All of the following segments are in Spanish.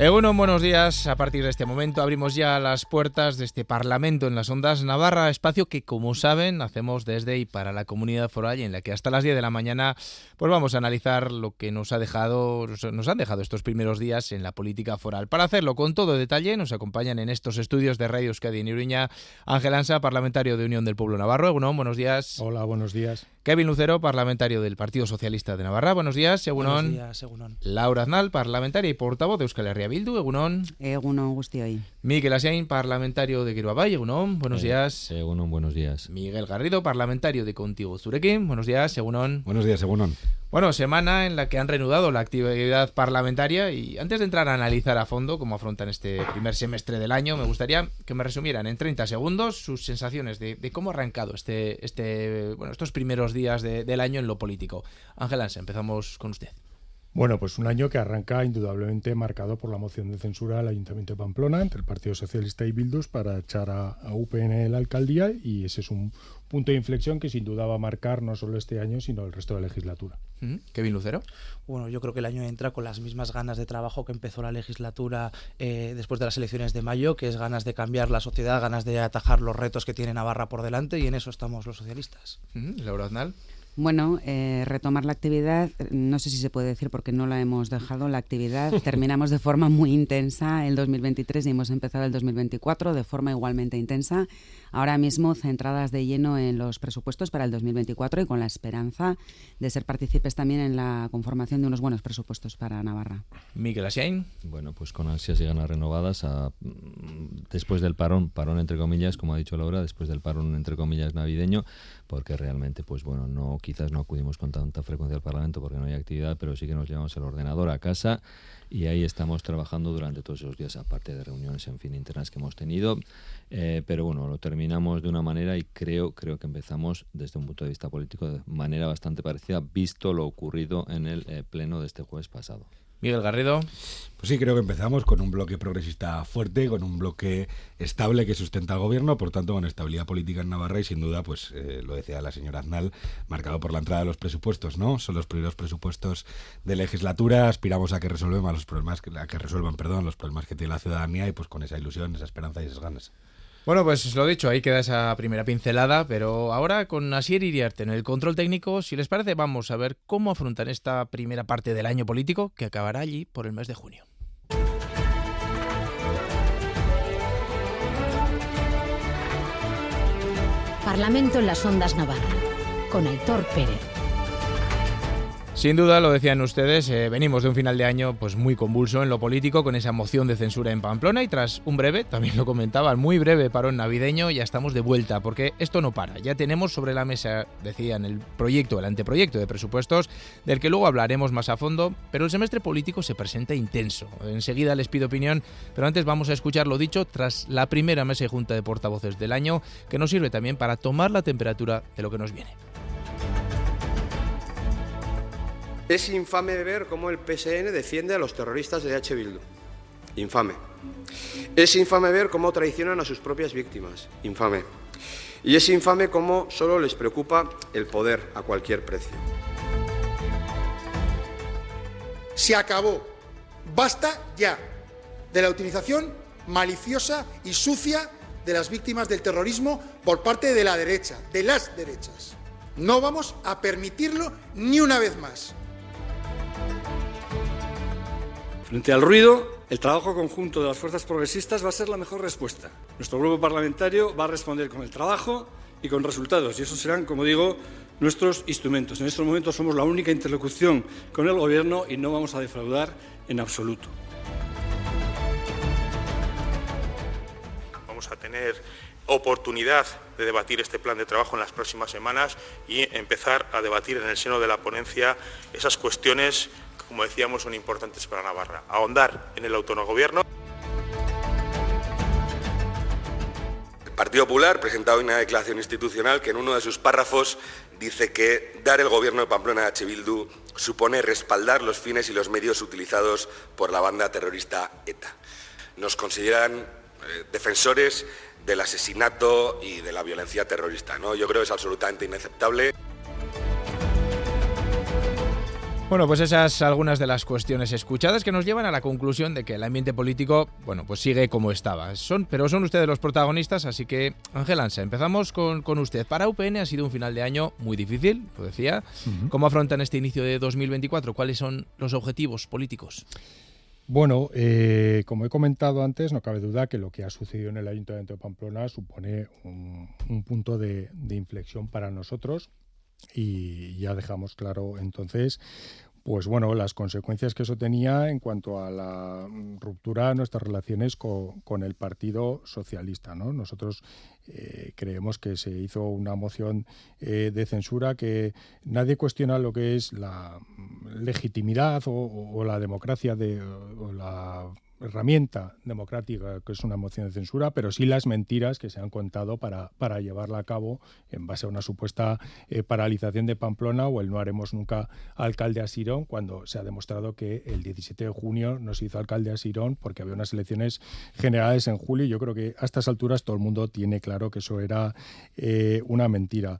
Egunon, buenos días. A partir de este momento abrimos ya las puertas de este Parlamento en las Ondas Navarra, espacio que, como saben, hacemos desde y para la comunidad foral y en la que hasta las 10 de la mañana pues vamos a analizar lo que nos ha dejado, nos han dejado estos primeros días en la política foral. Para hacerlo con todo detalle, nos acompañan en estos estudios de Radio Euskadi en Iruña Ángel Ansa, parlamentario de Unión del Pueblo Navarro. Egunon, buenos días. Hola, buenos días. Kevin Lucero, parlamentario del Partido Socialista de Navarra. Buenos días, Egunon. Buenos días, Egunon. Laura Aznal, parlamentaria y portavoz de Euskal Herria Bildu. Egunon. Egunon, hoy. Miguel Asiain, parlamentario de Kiruabay. Egunon. Buenos Eh, días. Egunon, buenos días. Miguel Garrido, parlamentario de Contigo Zurekin. Buenos días, Egunon. Buenos días, Egunon. Bueno, semana en la que han reanudado la actividad parlamentaria y antes de entrar a analizar a fondo cómo afrontan este primer semestre del año, me gustaría que me resumieran en 30 segundos sus sensaciones de, de cómo ha arrancado este, este, bueno, estos primeros días de- del año en lo político. Ángel Ansa, empezamos con usted. Bueno, pues un año que arranca indudablemente marcado por la moción de censura al Ayuntamiento de Pamplona entre el Partido Socialista y Bildus para echar a, a UPN la alcaldía y ese es un punto de inflexión que sin duda va a marcar no solo este año sino el resto de la legislatura. Ujú. Kevin Lucero. Bueno, yo creo que el año entra con las mismas ganas de trabajo que empezó la legislatura eh, después de las elecciones de mayo, que es ganas de cambiar la sociedad, ganas de atajar los retos que tiene Navarra por delante y en eso estamos los socialistas. Ujú. Laura Aznal. Bueno, eh, retomar la actividad, no sé si se puede decir porque no la hemos dejado, la actividad. Terminamos de forma muy intensa el 2023 y hemos empezado el 2024 de forma igualmente intensa. Ahora mismo centradas de lleno en los presupuestos para el 2024 y con la esperanza de ser partícipes también en la conformación de unos buenos presupuestos para Navarra. Miguel Asiain. Bueno, pues con ansias y ganas renovadas a- después del parón, parón entre comillas, como ha dicho Laura, después del parón entre comillas navideño, porque realmente, pues bueno, no quizás no acudimos con tanta frecuencia al Parlamento porque no hay actividad, pero sí que nos llevamos el ordenador a casa y ahí estamos trabajando durante todos esos días, aparte de reuniones, en fin, internas que hemos tenido. Eh, pero bueno, lo terminamos de una manera y creo, creo que empezamos desde un punto de vista político de manera bastante parecida, visto lo ocurrido en el eh, pleno de este jueves pasado. Miguel Garrido. Pues sí, creo que empezamos con un bloque progresista fuerte, con un bloque estable que sustenta al gobierno, por tanto, con estabilidad política en Navarra y sin duda, pues eh, lo decía la señora Aznal, marcado por la entrada de los presupuestos, ¿no? Son los primeros presupuestos de legislatura, aspiramos a que resuelvan los problemas, a que resuelvan, perdón, los problemas que tiene la ciudadanía y pues con esa ilusión, esa esperanza y esas ganas. Bueno, pues lo dicho, ahí queda esa primera pincelada, pero ahora con Asier Iriarte en el control técnico, si les parece, vamos a ver cómo afrontan esta primera parte del año político que acabará allí por el mes de junio. Parlamento en las Ondas Navarra, con Aitor Pérez. Sin duda, lo decían ustedes, eh, venimos de un final de año pues muy convulso en lo político, con esa moción de censura en Pamplona y tras un breve, también lo comentaban, muy breve parón navideño, ya estamos de vuelta, porque esto no para. Ya tenemos sobre la mesa, decían, el proyecto, el anteproyecto de presupuestos, del que luego hablaremos más a fondo, pero el semestre político se presenta intenso. Enseguida les pido opinión, pero antes vamos a escuchar lo dicho tras la primera mesa y junta de portavoces del año, que nos sirve también para tomar la temperatura de lo que nos viene. Es infame ver cómo el PSN defiende a los terroristas de H. Bildu. Infame. Es infame ver cómo traicionan a sus propias víctimas. Infame. Y es infame cómo solo les preocupa el poder a cualquier precio. se acabó. Basta ya de la utilización maliciosa y sucia de las víctimas del terrorismo por parte de la derecha, de las derechas. No vamos a permitirlo ni una vez más. Frente al ruido, el trabajo conjunto de las fuerzas progresistas va a ser la mejor respuesta. Nuestro grupo parlamentario va a responder con el trabajo y con resultados, y esos serán, como digo, nuestros instrumentos. En estos momentos somos la única interlocución con el Gobierno y no vamos a defraudar en absoluto. Vamos a tener oportunidad de debatir este plan de trabajo en las próximas semanas y empezar a debatir en el seno de la ponencia esas cuestiones como decíamos, son importantes para Navarra. Ahondar en el autogobierno. El Partido Popular presenta hoy una declaración institucional que en uno de sus párrafos dice que dar el gobierno de Pamplona a. Bildu supone respaldar los fines y los medios utilizados por la banda terrorista ETA. Nos consideran eh, defensores del asesinato y de la violencia terrorista. ¿no? Yo creo que es absolutamente inaceptable. Bueno, pues esas algunas de las cuestiones escuchadas que nos llevan a la conclusión de que el ambiente político, bueno, pues sigue como estaba. Son, pero son ustedes los protagonistas, así que, Ángel Ansa, empezamos con, con, usted. Para UPN ha sido un final de año muy difícil, lo decía. ¿Cómo afrontan este inicio de 2024? ¿Cuáles son los objetivos políticos? Bueno, eh, como he comentado antes, no cabe duda que lo que ha sucedido en el Ayuntamiento de Pamplona supone un, un punto de, de inflexión para nosotros y ya dejamos claro entonces pues bueno, las consecuencias que eso tenía en cuanto a la ruptura de nuestras relaciones con, el Partido Socialista. ¿no? Nosotros eh, creemos que se hizo una moción eh, de censura que nadie cuestiona lo que es la legitimidad o, o la democracia de, o la herramienta democrática que es una moción de censura, pero sí las mentiras que se han contado para, para llevarla a cabo en base a una supuesta eh, paralización de Pamplona o el no haremos nunca alcalde a Sirón, cuando se ha demostrado que el 17 de junio no se hizo alcalde a Sirón porque había unas elecciones generales en julio. Yo creo que a estas alturas todo el mundo tiene claro que eso era eh, una mentira.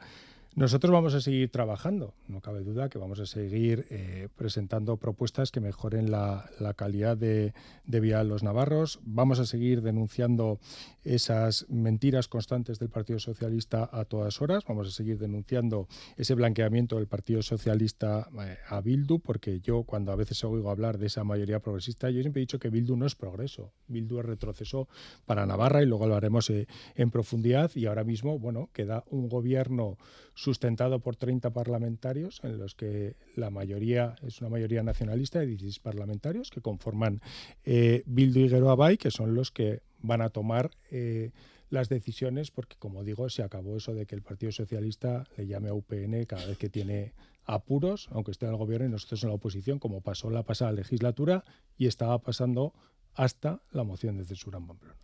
Nosotros vamos a seguir trabajando, no cabe duda que vamos a seguir eh, presentando propuestas que mejoren la, calidad de, de, vida de los navarros, vamos a seguir denunciando esas mentiras constantes del Partido Socialista a todas horas, vamos a seguir denunciando ese blanqueamiento del Partido Socialista eh, a Bildu, porque yo cuando a veces oigo hablar de esa mayoría progresista, yo siempre he dicho que Bildu no es progreso, Bildu es retroceso para Navarra y luego lo haremos eh, en profundidad. Y ahora mismo, bueno, queda un gobierno sustentado por 30 parlamentarios, en los que la mayoría es una mayoría nacionalista de 16 parlamentarios que conforman eh, Bildu y Geroabay, que son los que van a tomar eh, las decisiones, porque como digo, se acabó eso de que el Partido Socialista le llame a UPN cada vez que tiene apuros, aunque esté en el gobierno y nosotros en la oposición, como pasó la pasada legislatura y estaba pasando hasta la moción de censura en Pamplona.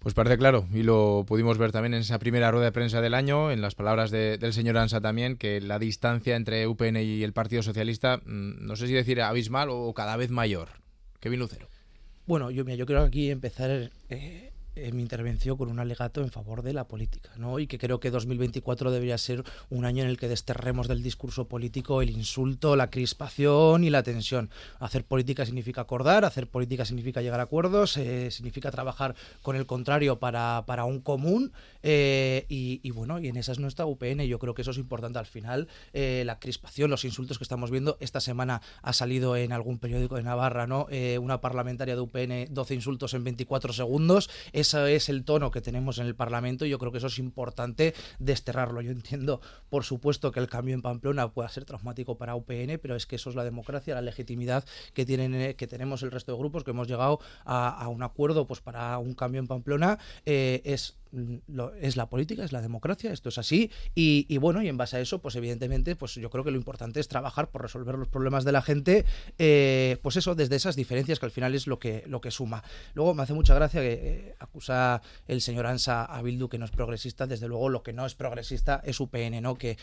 Pues parece claro, y lo pudimos ver también en esa primera rueda de prensa del año, en las palabras de, del señor Ansa también, que la distancia entre UPN y el Partido Socialista, mmm, no sé si decir abismal o cada vez mayor. Kevin Lucero. Bueno, yo, mira, yo quiero aquí empezar eh, en mi intervención con un alegato en favor de la política, ¿no? Y que creo que 2024 debería ser un año en el que desterremos del discurso político el insulto, la crispación y la tensión. Hacer política significa acordar, hacer política significa llegar a acuerdos, eh, significa trabajar con el contrario para, para un común eh, y, bueno, y en esa es nuestra UPN. Yo creo que eso es importante al final. Eh, la crispación, los insultos que estamos viendo. Esta semana ha salido en algún periódico de Navarra, ¿no? Eh, una parlamentaria de UPN, 12 insultos en 24 segundos. Ese es el tono que tenemos en el Parlamento y yo creo que eso es importante desterrarlo. Yo entiendo, por supuesto, que el cambio en Pamplona pueda ser traumático para UPN, pero es que eso es la democracia, la legitimidad que, tienen, que tenemos el resto de grupos, que hemos llegado a, un acuerdo pues, para un cambio en Pamplona. es es la política, es la democracia, esto es así y, y, bueno, y en base a eso, pues evidentemente, pues yo creo que lo importante es trabajar por resolver los problemas de la gente, eh, pues eso, desde esas diferencias que al final es lo que, lo que suma. Luego me hace mucha gracia que eh, acusa el señor Ansa a Bildu que no es progresista, desde luego lo que no es progresista es UPN, ¿no? Que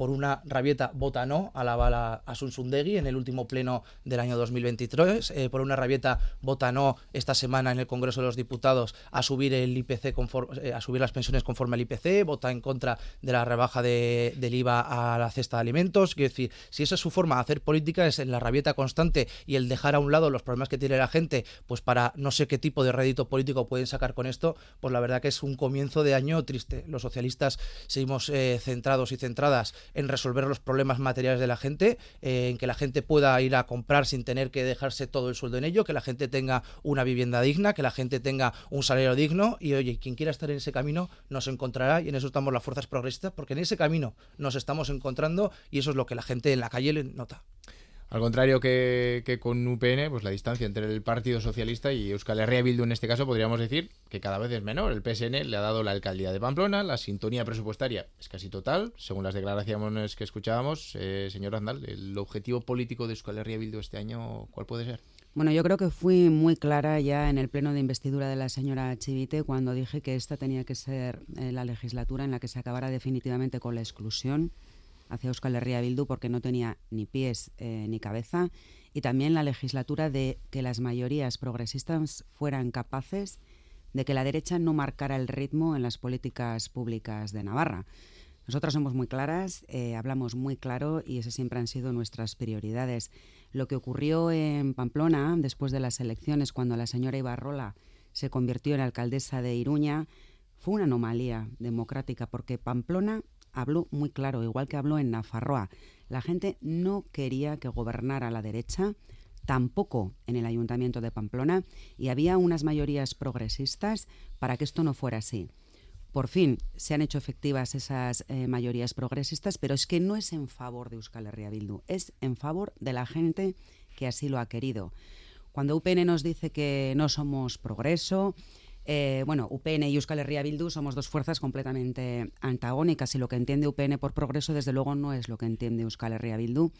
por una rabieta vota no a la bala a Sunsundegui en el último pleno del año 2023, eh, por una rabieta vota no esta semana en el Congreso de los Diputados a subir el IPC conforme, eh, a subir las pensiones conforme al IPC, vota en contra de la rebaja de, del IVA a la cesta de alimentos, quiero decir, si esa es su forma de hacer política es en la rabieta constante y el dejar a un lado los problemas que tiene la gente, pues para no sé qué tipo de rédito político pueden sacar con esto, pues la verdad que es un comienzo de año triste. Los socialistas seguimos eh, centrados y centradas en resolver los problemas materiales de la gente, eh, en que la gente pueda ir a comprar sin tener que dejarse todo el sueldo en ello, que la gente tenga una vivienda digna, que la gente tenga un salario digno y oye, quien quiera estar en ese camino nos encontrará y en eso estamos las fuerzas progresistas porque en ese camino nos estamos encontrando y eso es lo que la gente en la calle le nota. Al contrario que, con UPN, pues la distancia entre el Partido Socialista y Euskal Herria Bildu en este caso podríamos decir que cada vez es menor. El PSN le ha dado la alcaldía de Pamplona, la sintonía presupuestaria es casi total, según las declaraciones que escuchábamos. Eh, señor Andal, el objetivo político de Euskal Herria Bildu este año, ¿cuál puede ser? Bueno, yo creo que fui muy clara ya en el pleno de investidura de la señora Chivite cuando dije que esta tenía que ser eh, la legislatura en la que se acabara definitivamente con la exclusión hacia Euskal Herria Bildu porque no tenía ni pies eh, ni cabeza y también la legislatura de que las mayorías progresistas fueran capaces de que la derecha no marcara el ritmo en las políticas públicas de Navarra. Nosotras somos muy claras, eh, hablamos muy claro y esas siempre han sido nuestras prioridades. Lo que ocurrió en Pamplona después de las elecciones, cuando la señora Ibarrola se convirtió en alcaldesa de Iruña, fue una anomalía democrática porque Pamplona habló muy claro, igual que habló en Nafarroa. La gente no quería que gobernara la derecha, tampoco en el ayuntamiento de Pamplona, y había unas mayorías progresistas para que esto no fuera así. Por fin se han hecho efectivas esas eh, mayorías progresistas, pero es que no es en favor de Euskal Herria Bildu, es en favor de la gente que así lo ha querido. Cuando UPN nos dice que no somos progreso, eh, bueno, UPN y Euskal Herria Bildu somos dos fuerzas completamente antagónicas y lo que entiende UPN por progreso desde luego no es lo que entiende Euskal Herria Bildu.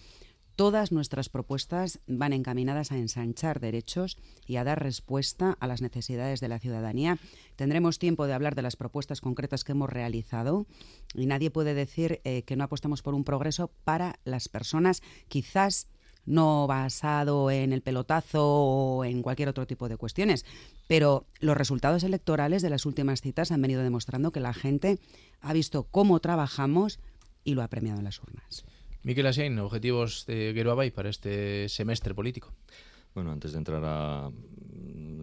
Todas nuestras propuestas van encaminadas a ensanchar derechos y a dar respuesta a las necesidades de la ciudadanía. Tendremos tiempo de hablar de las propuestas concretas que hemos realizado y nadie puede decir eh, que no apostamos por un progreso para las personas, quizás no basado en el pelotazo o en cualquier otro tipo de cuestiones. Pero los resultados electorales de las últimas citas han venido demostrando que la gente ha visto cómo trabajamos y lo ha premiado en las urnas. Miquel Asiain, objetivos de Geroabay para este semestre político. Bueno, antes de entrar a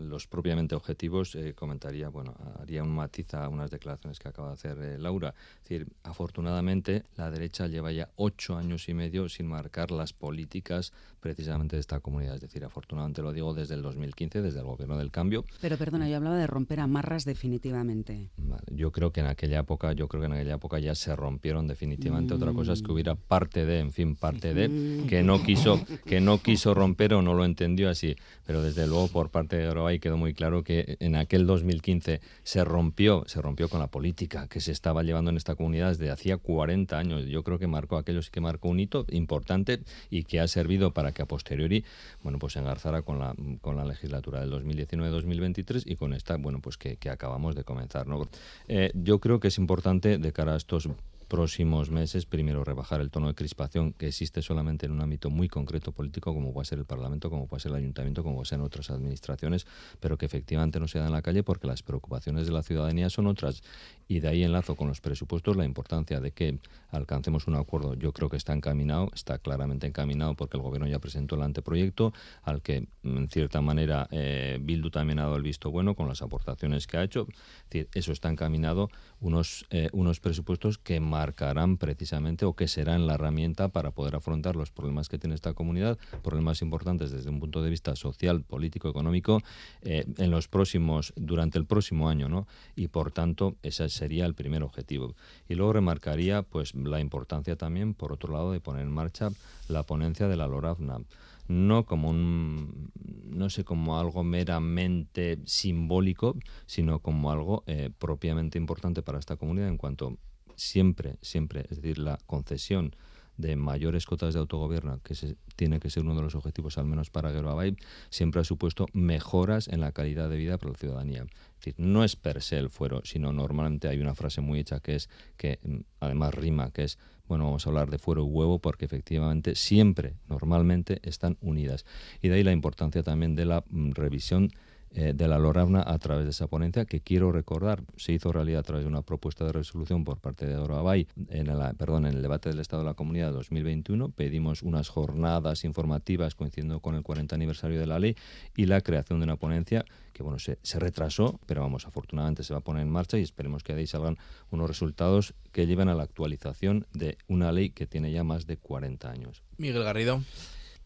los propiamente objetivos, eh, comentaría, bueno, haría un matiz a unas declaraciones que acaba de hacer eh, Laura. Es decir, afortunadamente la derecha lleva ya ocho años y medio sin marcar las políticas precisamente de esta comunidad. Es decir, afortunadamente lo digo desde el 2015, desde el gobierno del cambio. Pero perdona, yo hablaba de romper amarras definitivamente. yo creo que en aquella época, yo creo que en aquella época ya se rompieron definitivamente. Otra cosa es que hubiera parte de, en fin, parte de, que no quiso, que no quiso romper o no lo entendió así. Pero desde luego por parte de Oroay quedó muy claro que en aquel 2015 se rompió, se rompió con la política que se estaba llevando en esta comunidad desde hacía 40 años. Yo creo que marcó aquello sí que marcó un hito importante y que ha servido para que a posteriori, bueno, pues se engarzara con la, con la legislatura del 2019-2023 y con esta, bueno, pues que, acabamos de comenzar. ¿no? Eh, yo creo que es importante de cara a estos próximos meses, primero rebajar el tono de crispación que existe solamente en un ámbito muy concreto político, como puede ser el Parlamento, como puede ser el Ayuntamiento, como puede ser en otras administraciones, pero que efectivamente no se da en la calle porque las preocupaciones de la ciudadanía son otras. Y de ahí enlazo con los presupuestos la importancia de que alcancemos un acuerdo. Yo creo que está encaminado, está claramente encaminado porque el Gobierno ya presentó el anteproyecto, al que en cierta manera eh, Bildu también ha dado el visto bueno con las aportaciones que ha hecho. Eso está encaminado, unos, eh, unos presupuestos que marcarán precisamente o que serán la herramienta para poder afrontar los problemas que tiene esta comunidad, problemas importantes desde un punto de vista social, político, económico, eh, en los próximos, durante el próximo año, ¿no? Y por tanto, ese sería el primer objetivo. Y luego remarcaría, pues, la importancia también, por otro lado, de poner en marcha la ponencia de la LORAFNA no como un, no sé, como algo meramente simbólico, sino como algo eh, propiamente importante para esta comunidad en cuanto siempre, siempre, es decir, la concesión de mayores cotas de autogobierno, que se, tiene que ser uno de los objetivos, al menos para Gueroabay, siempre ha supuesto mejoras en la calidad de vida para la ciudadanía. Es decir, no es per se el fuero, sino normalmente hay una frase muy hecha que es, que mm, además rima, que es, bueno, vamos a hablar de fuero y huevo porque efectivamente siempre, normalmente, están unidas. Y de ahí la importancia también de la mm, revisión eh, de la Lorabna a través de esa ponencia que quiero recordar. Se hizo realidad a través de una propuesta de resolución por parte de Orabay en, el, perdón, en el debate del Estado de la Comunidad 2021 pedimos unas jornadas informativas coincidiendo con el 40 aniversario de la ley y la creación de una ponencia que bueno se, se retrasó pero vamos afortunadamente se va a poner en marcha y esperemos que de ahí salgan unos resultados que lleven a la actualización de una ley que tiene ya más de 40 años. Miguel Garrido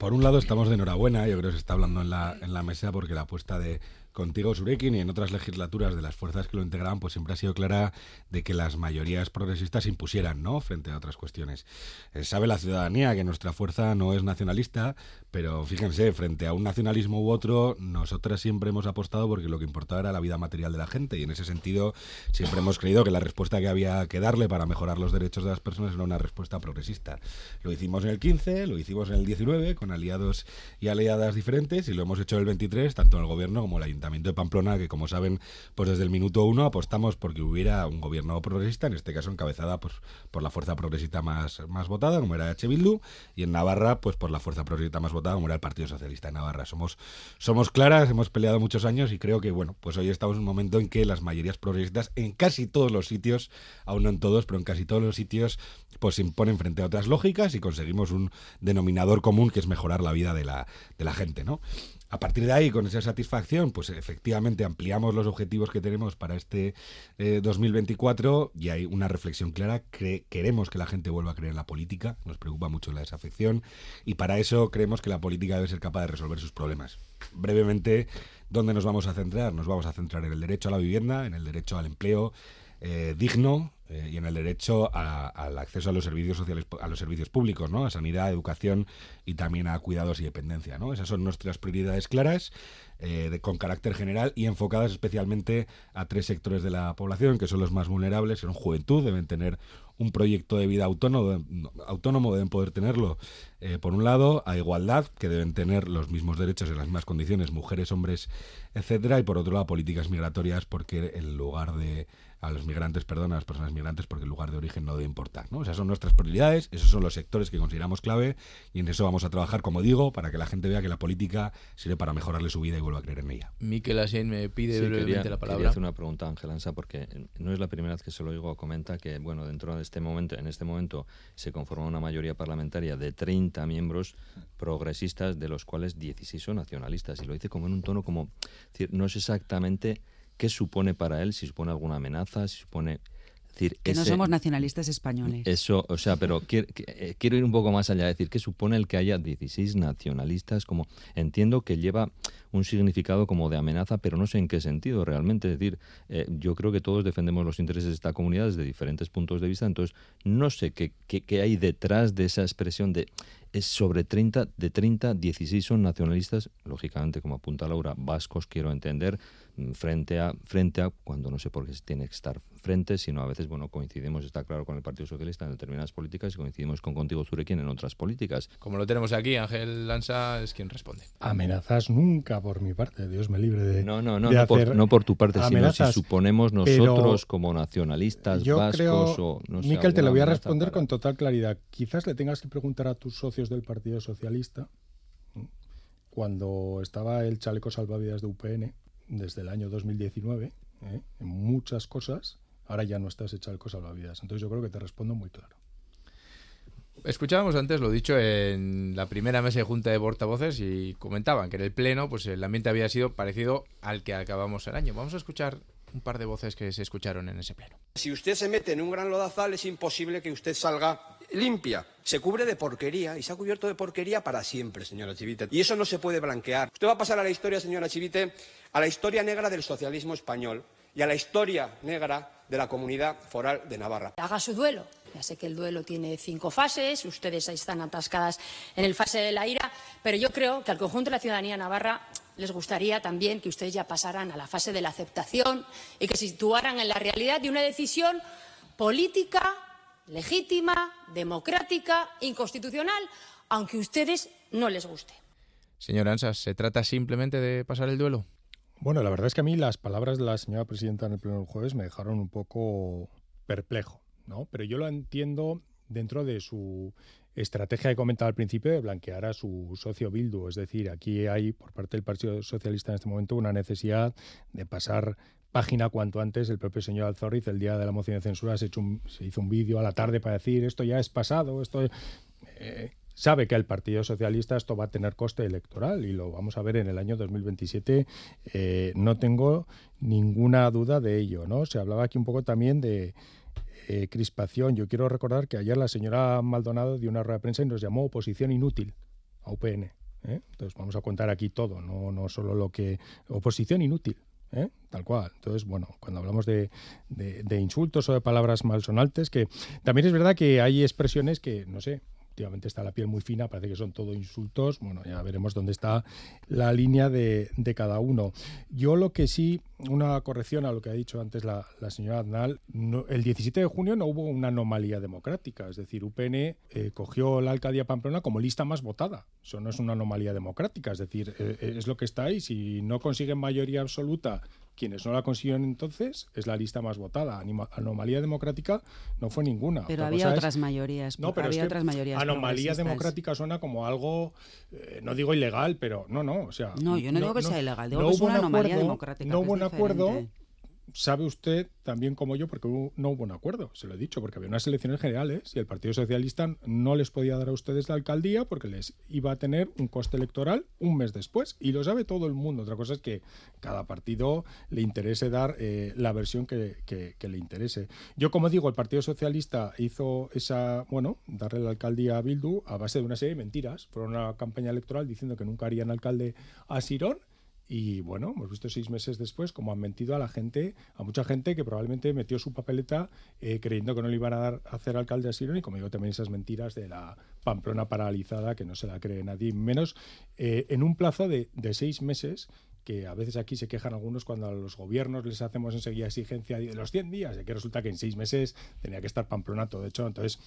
por un lado estamos de enhorabuena, yo creo que se está hablando en la, en la mesa porque la apuesta de contigo, Surekin, y en otras legislaturas de las fuerzas que lo integraban, pues siempre ha sido clara de que las mayorías progresistas impusieran, ¿no? Frente a otras cuestiones. Eh, sabe la ciudadanía que nuestra fuerza no es nacionalista, pero fíjense, frente a un nacionalismo u otro, nosotras siempre hemos apostado porque lo que importaba era la vida material de la gente, y en ese sentido siempre hemos creído que la respuesta que había que darle para mejorar los derechos de las personas era una respuesta progresista. Lo hicimos en el 15, lo hicimos en el 19, con aliados y aliadas diferentes, y lo hemos hecho el 23, tanto en el gobierno como en la Ayuntamiento de Pamplona, que como saben, pues desde el minuto uno apostamos porque hubiera un gobierno progresista, en este caso encabezada pues, por la fuerza progresista más, más votada, como era H. Bildu, y en Navarra, pues por la fuerza progresista más votada, como era el Partido Socialista de Navarra. Somos, somos claras, hemos peleado muchos años y creo que, bueno, pues hoy estamos en un momento en que las mayorías progresistas, en casi todos los sitios, aún no en todos, pero en casi todos los sitios, pues se imponen frente a otras lógicas y conseguimos un denominador común que es mejorar la vida de la, de la gente, ¿no? A partir de ahí, con esa satisfacción, pues efectivamente ampliamos los objetivos que tenemos para este 2024 y hay una reflexión clara. queremos que la gente vuelva a creer en la política, nos preocupa mucho la desafección y para eso creemos que la política debe ser capaz de resolver sus problemas. Brevemente, ¿dónde nos vamos a centrar? Nos vamos a centrar en el derecho a la vivienda, en el derecho al empleo eh, digno, eh, y en el derecho al acceso a los servicios sociales, a los servicios públicos, ¿no? A sanidad, educación y también a cuidados y dependencia, ¿no? Esas son nuestras prioridades claras, eh, con carácter general y enfocadas especialmente a tres sectores de la población que son los más vulnerables, son juventud, deben tener un proyecto de vida autónomo, autónomo deben poder tenerlo, eh, por un lado, a igualdad, que deben tener los mismos derechos en las mismas condiciones, mujeres, hombres, etcétera, y por otro lado, políticas migratorias, porque el lugar de a los migrantes, perdón, a las personas migrantes porque el lugar de origen no debe importar. ¿no? Esas son nuestras prioridades, esos son los sectores que consideramos clave y en eso vamos a trabajar, como digo, para que la gente vea que la política sirve para mejorarle su vida y vuelva a creer en ella. Miquel Asien me pide brevemente la palabra. Quería hacer una pregunta a Ángel Ansa porque no es la primera vez que se lo oigo, comenta que bueno, dentro de este momento, en este momento se conforma una mayoría parlamentaria de 30 miembros progresistas, de los cuales 16 son nacionalistas y lo dice como en un tono como, decir, no es exactamente ¿Qué supone para él? Si supone alguna amenaza, si supone... Decir, que no somos nacionalistas españoles. Eso, o sea, pero eh, quiero, ir un poco más allá, decir, ¿qué supone el que haya 16 nacionalistas? Como entiendo que lleva un significado como de amenaza, pero no sé en qué sentido realmente. Es decir, eh, yo creo que todos defendemos los intereses de esta comunidad desde diferentes puntos de vista, entonces no sé qué, qué hay detrás de esa expresión de es sobre 30, de 30, 16 son nacionalistas, lógicamente, como apunta Laura, vascos, quiero entender, mm, frente a, frente a, cuando no sé por qué se tiene que estar frente, sino a veces, bueno, coincidimos, está claro, con el Partido Socialista en determinadas políticas y coincidimos con Contigo Zurequien en otras políticas. Como lo tenemos aquí, Ángel Lanza es quien responde. Amenazas nunca por mi parte, Dios me libre de. No, no, no, no, por, no, por, tu parte, sino si suponemos nosotros como nacionalistas vascos o no sé. Miquel, te lo voy a responder con total claridad. Quizás le tengas que preguntar a tus socios del Partido Socialista, cuando estaba el chaleco salvavidas de UPN, desde el año 2019, ¿eh? en muchas cosas, ahora ya no estás ese chaleco salvavidas. Entonces yo creo que te respondo muy claro. Escuchábamos antes lo dicho en la primera mesa de junta de portavoces y comentaban que en el pleno pues el ambiente había sido parecido al que acabamos el año. Vamos a escuchar un par de voces que se escucharon en ese pleno. Si usted se mete en un gran lodazal es imposible que usted salga limpia. Se cubre de porquería y se ha cubierto de porquería para siempre, señora Chivite. Y eso no se puede blanquear. Usted va a pasar a la historia, señora Chivite, a la historia negra del socialismo español y a la historia negra de la comunidad foral de Navarra. Haga su duelo. Ya sé que el duelo tiene cinco fases, ustedes ahí están atascadas en el fase de la ira, pero yo creo que al conjunto de la ciudadanía navarra les gustaría también que ustedes ya pasaran a la fase de la aceptación y que se situaran en la realidad de una decisión política legítima, democrática, inconstitucional, aunque a ustedes no les guste. Señor Ansas, ¿se trata simplemente de pasar el duelo? Bueno, la verdad es que a mí las palabras de la señora presidenta en el pleno del jueves me dejaron un poco perplejo, ¿no? Pero yo lo entiendo dentro de su estrategia que comentaba al principio de blanquear a su socio Bildu. Es decir, aquí hay por parte del Partido Socialista en este momento una necesidad de pasar página cuanto antes. El propio señor Alzorriz, el día de la moción de censura, se, hizo un vídeo a la tarde para decir esto ya es pasado, esto eh, sabe que el Partido Socialista esto va a tener coste electoral y lo vamos a ver en el año 2027. Eh, no tengo ninguna duda de ello. ¿no? Se hablaba aquí un poco también de eh, crispación. Yo quiero recordar que ayer la señora Maldonado dio una rueda de prensa y nos llamó oposición inútil a UPN. Entonces vamos a contar aquí todo, no, no solo lo que... Oposición inútil. ¿Eh? tal cual. Entonces, bueno, cuando hablamos de, de, insultos o de palabras malsonantes, que también es verdad que hay expresiones que, no sé, últimamente está la piel muy fina, parece que son todo insultos. Bueno, ya veremos dónde está la línea de, cada uno. Yo lo que sí, una corrección a lo que ha dicho antes la, señora Aznal, el 17 de junio no hubo una anomalía democrática, es decir, UPN eh, cogió la alcaldía Pamplona como lista más votada. Eso no es una anomalía democrática, es decir, eh, eh, es lo que está ahí. Si no consiguen mayoría absoluta quienes no la consiguieron entonces es la lista más votada. anomalía democrática no fue ninguna. Pero había otras mayorías. No, pero había otras mayorías. Anomalía democrática suena como algo, eh, no digo ilegal, pero no, no. O sea, no, yo no, digo que sea ilegal, digo que es una anomalía democrática. No hubo un acuerdo sabe usted también como yo, porque no hubo un acuerdo, se lo he dicho, porque había unas elecciones generales y el Partido Socialista no les podía dar a ustedes la alcaldía porque les iba a tener un coste electoral un mes después. Y lo sabe todo el mundo. Otra cosa es que cada partido le interese dar eh, la versión que, que, le interese. Yo, como digo, el Partido Socialista hizo esa, bueno, darle la alcaldía a Bildu a base de una serie de mentiras. Fueron una campaña electoral diciendo que nunca harían alcalde a Sirón y bueno, hemos visto seis meses después cómo han mentido a la gente, a mucha gente que probablemente metió su papeleta eh, creyendo que no le iban a dar a hacer alcalde a Sirón y como digo también esas mentiras de la Pamplona paralizada que no se la cree nadie, menos eh, en un plazo de, seis meses que a veces aquí se quejan algunos cuando a los gobiernos les hacemos enseguida exigencia de los 100 días, de que resulta que en seis meses tenía que estar Pamplona todo hecho. Entonces,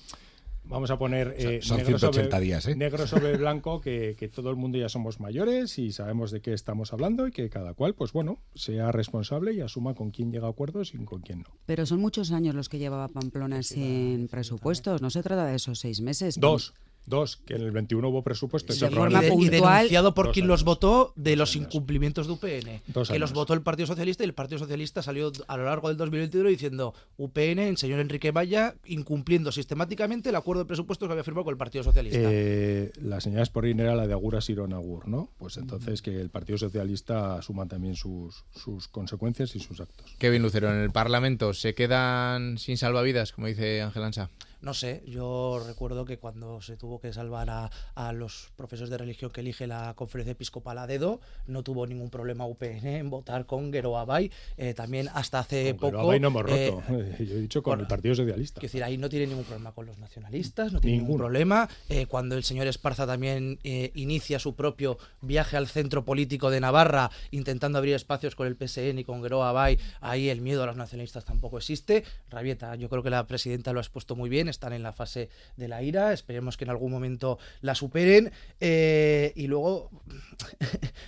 vamos a poner eh, negro, sobre, días, ¿eh? negro, sobre, blanco que, todo el mundo ya somos mayores y sabemos de qué estamos hablando y que cada cual, pues bueno, sea responsable y asuma con quién llega a acuerdos y con quién no. Pero son muchos años los que llevaba Pamplona sin presupuestos, no se trata de esos seis meses. Dos. Dos, que en el 21 hubo presupuesto. y, de, denunciado por quien los votó de los incumplimientos de UPN. que los votó el Partido Socialista y el Partido Socialista salió a lo largo del 2021 diciendo UPN, el señor Enrique Valla, incumpliendo sistemáticamente el acuerdo de presupuestos que había firmado con el Partido Socialista. Eh, la señal por era la de Agur Sirón Agur, ¿no? Pues entonces que el Partido Socialista asuma también sus, sus consecuencias y sus actos. Kevin Lucero, en el Parlamento se quedan sin salvavidas, como dice Ángel Ansa. No sé, yo recuerdo que cuando se tuvo que salvar a, los profesores de religión que elige la conferencia episcopal a dedo, no tuvo ningún problema UPN en votar con Gero Abay. Eh, también hasta hace poco. Abay no hemos roto, eh, yo he dicho con el Partido Socialista. Es decir, ahí no tiene ningún problema con los nacionalistas, no tiene ningún problema. Eh, cuando el señor Esparza también inicia su propio viaje al centro político de Navarra, intentando abrir espacios con el PSN y con Gero Abay, ahí el miedo a los nacionalistas tampoco existe. Rabieta, yo creo que la presidenta lo ha expuesto muy bien están en la fase de la ira, esperemos que en algún momento la superen. Eh, y luego,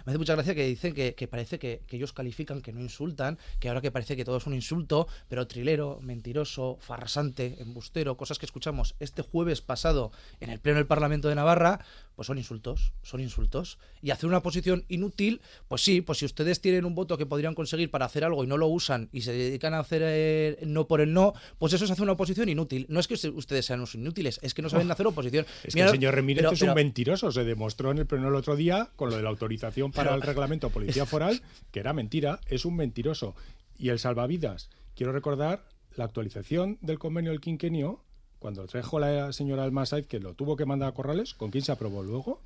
me hace mucha gracia que dicen que, parece que, ellos califican, que no insultan, que ahora que parece que todo es un insulto, pero trilero, mentiroso, farsante, embustero, cosas que escuchamos este jueves pasado en el Pleno del Parlamento de Navarra, pues son insultos, son insultos. Y hacer una posición inútil, pues sí, pues si ustedes tienen un voto que podrían conseguir para hacer algo y no lo usan y se dedican a hacer eh, no por el no, pues eso es hacer una oposición inútil. No es que ustedes sean unos inútiles, es que no saben hacer oposición. Es que el señor Remírez es un mentiroso, se demostró en el pleno el otro día con lo de la autorización para el reglamento policía foral, que era mentira, es un mentiroso. Y el salvavidas, quiero recordar la actualización del convenio del quinquenio cuando trajo la señora Almasaiz, que lo tuvo que mandar a Corrales, ¿con quién se aprobó luego?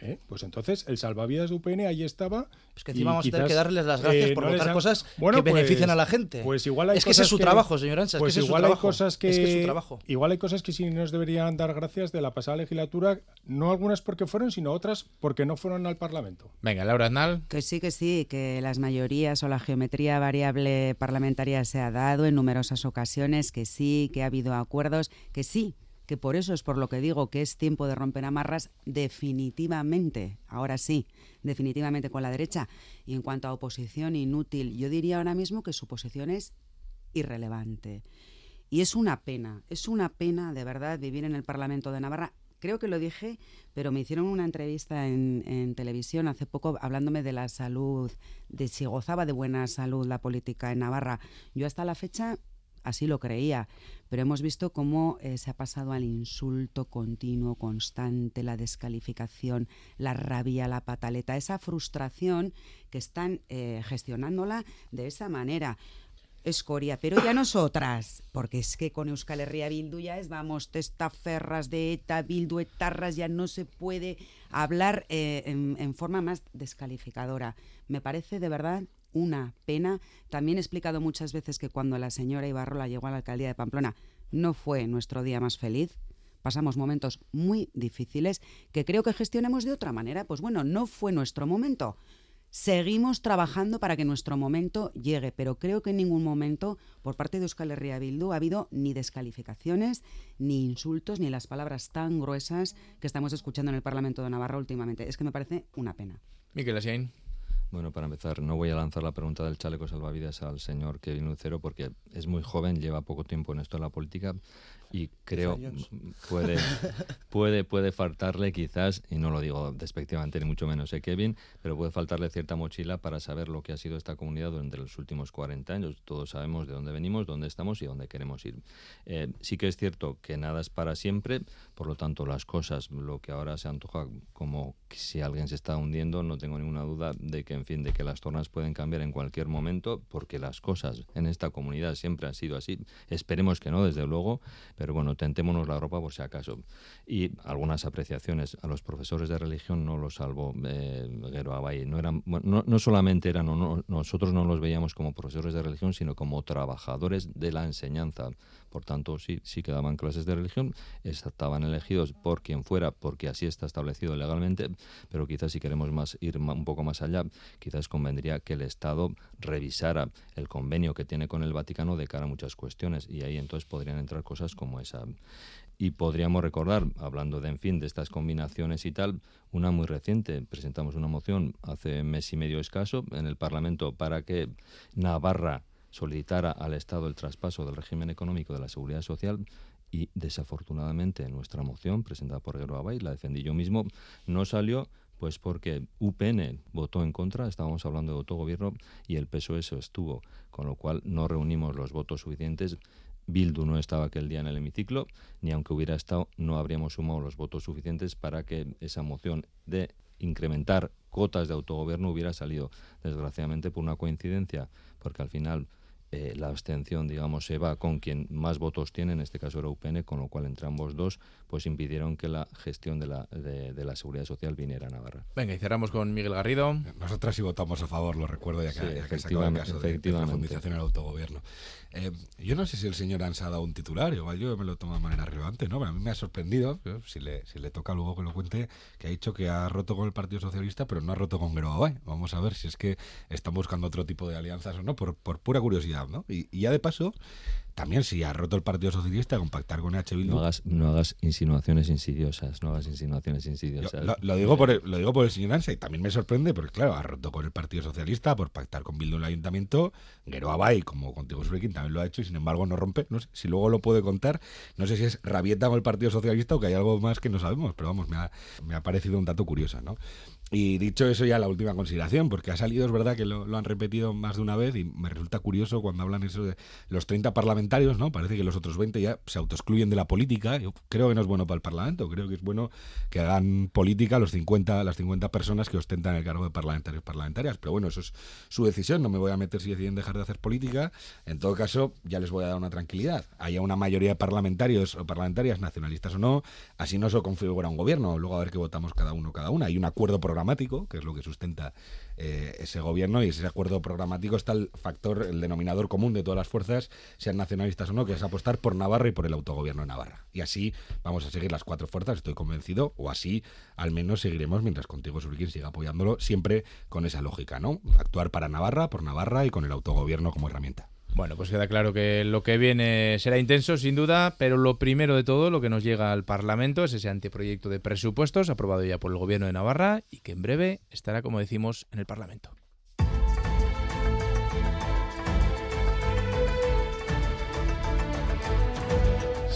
¿Eh? Pues entonces el salvavidas de UPN ahí estaba. Es que encima vamos a tener que darles las gracias por votar cosas que pues, benefician a la gente. Pues igual hay es que ese es su trabajo, señor Ansa. Pues es igual hay cosas que, es su trabajo. Igual hay cosas que sí nos deberían dar gracias de la pasada legislatura, no algunas porque fueron, sino otras porque no fueron al Parlamento. Venga, Laura Aznal. Que sí, que sí, que las mayorías o la geometría variable parlamentaria se ha dado en numerosas ocasiones, que sí, que ha habido acuerdos, que sí, que por eso es por lo que digo que es tiempo de romper amarras definitivamente, ahora sí, definitivamente con la derecha. Y en cuanto a oposición inútil, yo diría ahora mismo que su posición es irrelevante. Y es una pena, es una pena de verdad vivir en el Parlamento de Navarra. Creo que lo dije, pero me hicieron una entrevista en, en, televisión hace poco hablándome de la salud, de si gozaba de buena salud la política en Navarra. Yo hasta la fecha así lo creía, pero hemos visto cómo eh, se ha pasado al insulto continuo, constante, la descalificación, la rabia, la pataleta, esa frustración que están eh, gestionándola de esa manera escoria, pero ya nosotras, porque es que con Euskal Herria Bildu ya es, vamos, testaferras de ETA, Bildu, etarras, ya no se puede hablar eh, en, forma más descalificadora. Me parece de verdad una pena. También he explicado muchas veces que cuando la señora Ibarrola llegó a la alcaldía de Pamplona no fue nuestro día más feliz, pasamos momentos muy difíciles que creo que gestionemos de otra manera. Pues bueno, no fue nuestro momento. Seguimos trabajando para que nuestro momento llegue, pero creo que en ningún momento por parte de Euskal Herria Bildu ha habido ni descalificaciones, ni insultos, ni las palabras tan gruesas que estamos escuchando en el Parlamento de Navarra últimamente. Es que me parece una pena. Miquel Asiain. Bueno, para empezar, no voy a lanzar la pregunta del chaleco salvavidas al señor Kevin Lucero porque es muy joven, lleva poco tiempo en esto de la política y creo puede puede puede faltarle quizás y no lo digo despectivamente ni mucho menos ¿eh, Kevin pero puede faltarle cierta mochila para saber lo que ha sido esta comunidad durante los últimos 40 años. Todos sabemos de dónde venimos dónde estamos y dónde queremos ir. Eh, sí que es cierto que nada es para siempre por lo tanto las cosas lo que ahora se antoja como si alguien se está hundiendo no tengo ninguna duda de que en fin de que las tornas pueden cambiar en cualquier momento porque las cosas en esta comunidad siempre han sido así. Esperemos que no desde luego pero bueno, tentémonos la ropa por si acaso. Y algunas apreciaciones a los profesores de religión no los salvó eh, Guero Abay. No, eran, no, no solamente eran, no, nosotros no los veíamos como profesores de religión, sino como trabajadores de la enseñanza. Por tanto, sí, sí clases de religión, estaban elegidos por quien fuera, porque así está establecido legalmente, pero quizás si queremos más ir un poco más allá, quizás convendría que el Estado revisara el convenio que tiene con el Vaticano de cara a muchas cuestiones y ahí entonces podrían entrar cosas como esa. Y podríamos recordar, hablando de, en fin, de estas combinaciones y tal, una muy reciente. Presentamos una moción hace mes y medio escaso en el Parlamento para que Navarra solicitara al Estado el traspaso del régimen económico de la seguridad social y desafortunadamente nuestra moción presentada por Guerrero Abay, la defendí yo mismo, no salió pues porque UPN votó en contra, estábamos hablando de autogobierno y el PSOE eso estuvo, con lo cual no reunimos los votos suficientes. Bildu no estaba aquel día en el hemiciclo, ni aunque hubiera estado, no habríamos sumado los votos suficientes para que esa moción de incrementar cotas de autogobierno hubiera salido. Desgraciadamente por una coincidencia, porque al final eh, la abstención, digamos, se va con quien más votos tiene, en este caso era UPN, con lo cual entre ambos dos, pues impidieron que la gestión de la, de, la seguridad social viniera a Navarra. Venga, y cerramos con Miguel Garrido. Nosotras sí votamos a favor, lo recuerdo, ya que, ya que el caso de, la profundización el autogobierno. Eh, yo no sé si el señor Ansa ha dado un titular, igual yo me lo tomo de manera relevante, ¿no? Pero a mí me ha sorprendido, si le, si le toca luego que lo cuente, que ha dicho que ha roto con el Partido Socialista, pero no ha roto con Geroa Vamos a ver si es que están buscando otro tipo de alianzas o no, por, por pura curiosidad, ¿no? Y, y ya de paso, también si ha roto el Partido Socialista con pactar con H. No hagas, no hagas insinuaciones insidiosas, no hagas insinuaciones insidiosas. lo, digo por el, lo digo por el señor Ansa y también me sorprende porque, claro, ha roto con el Partido Socialista por pactar con Bildu en el Ayuntamiento. Guero Abay, como contigo Surekin, también lo ha hecho y sin embargo no rompe. No sé si luego lo puede contar. No sé si es rabieta con el Partido Socialista o que hay algo más que no sabemos, pero vamos, me ha, me ha parecido un dato curioso, ¿no? Y dicho eso, ya la última consideración, porque ha salido, es verdad que lo, han repetido más de una vez y me resulta curioso cuando hablan eso de los 30 parlamentarios, ¿no? Parece que los otros 20 ya se autoexcluyen de la política. Yo creo que no es bueno para el Parlamento, creo que es bueno que hagan política los 50, las 50 personas que ostentan el cargo de parlamentarios parlamentarias. Pero bueno, eso es su decisión, no me voy a meter si deciden dejar de hacer política. En todo caso, ya les voy a dar una tranquilidad. Haya una mayoría de parlamentarios o parlamentarias, nacionalistas o no, así no se configura un gobierno. Luego a ver qué votamos cada uno, cada una. Hay un acuerdo programático, que es lo que sustenta eh, ese gobierno, y ese acuerdo programático está el factor, el denominador común de todas las fuerzas, sean nacionalistas o no, que es apostar por Navarra y por el autogobierno de Navarra. Y así vamos a seguir las cuatro fuerzas, estoy convencido, o así al menos seguiremos mientras contigo Surquín siga apoyándolo, siempre con esa lógica, ¿no? Actuar para Navarra, por Navarra y con el autogobierno como herramienta. Bueno, pues queda claro que lo que viene será intenso, sin duda, pero lo primero de todo, lo que nos llega al Parlamento es ese anteproyecto de presupuestos aprobado ya por el Gobierno de Navarra y que en breve estará, como decimos, en el Parlamento.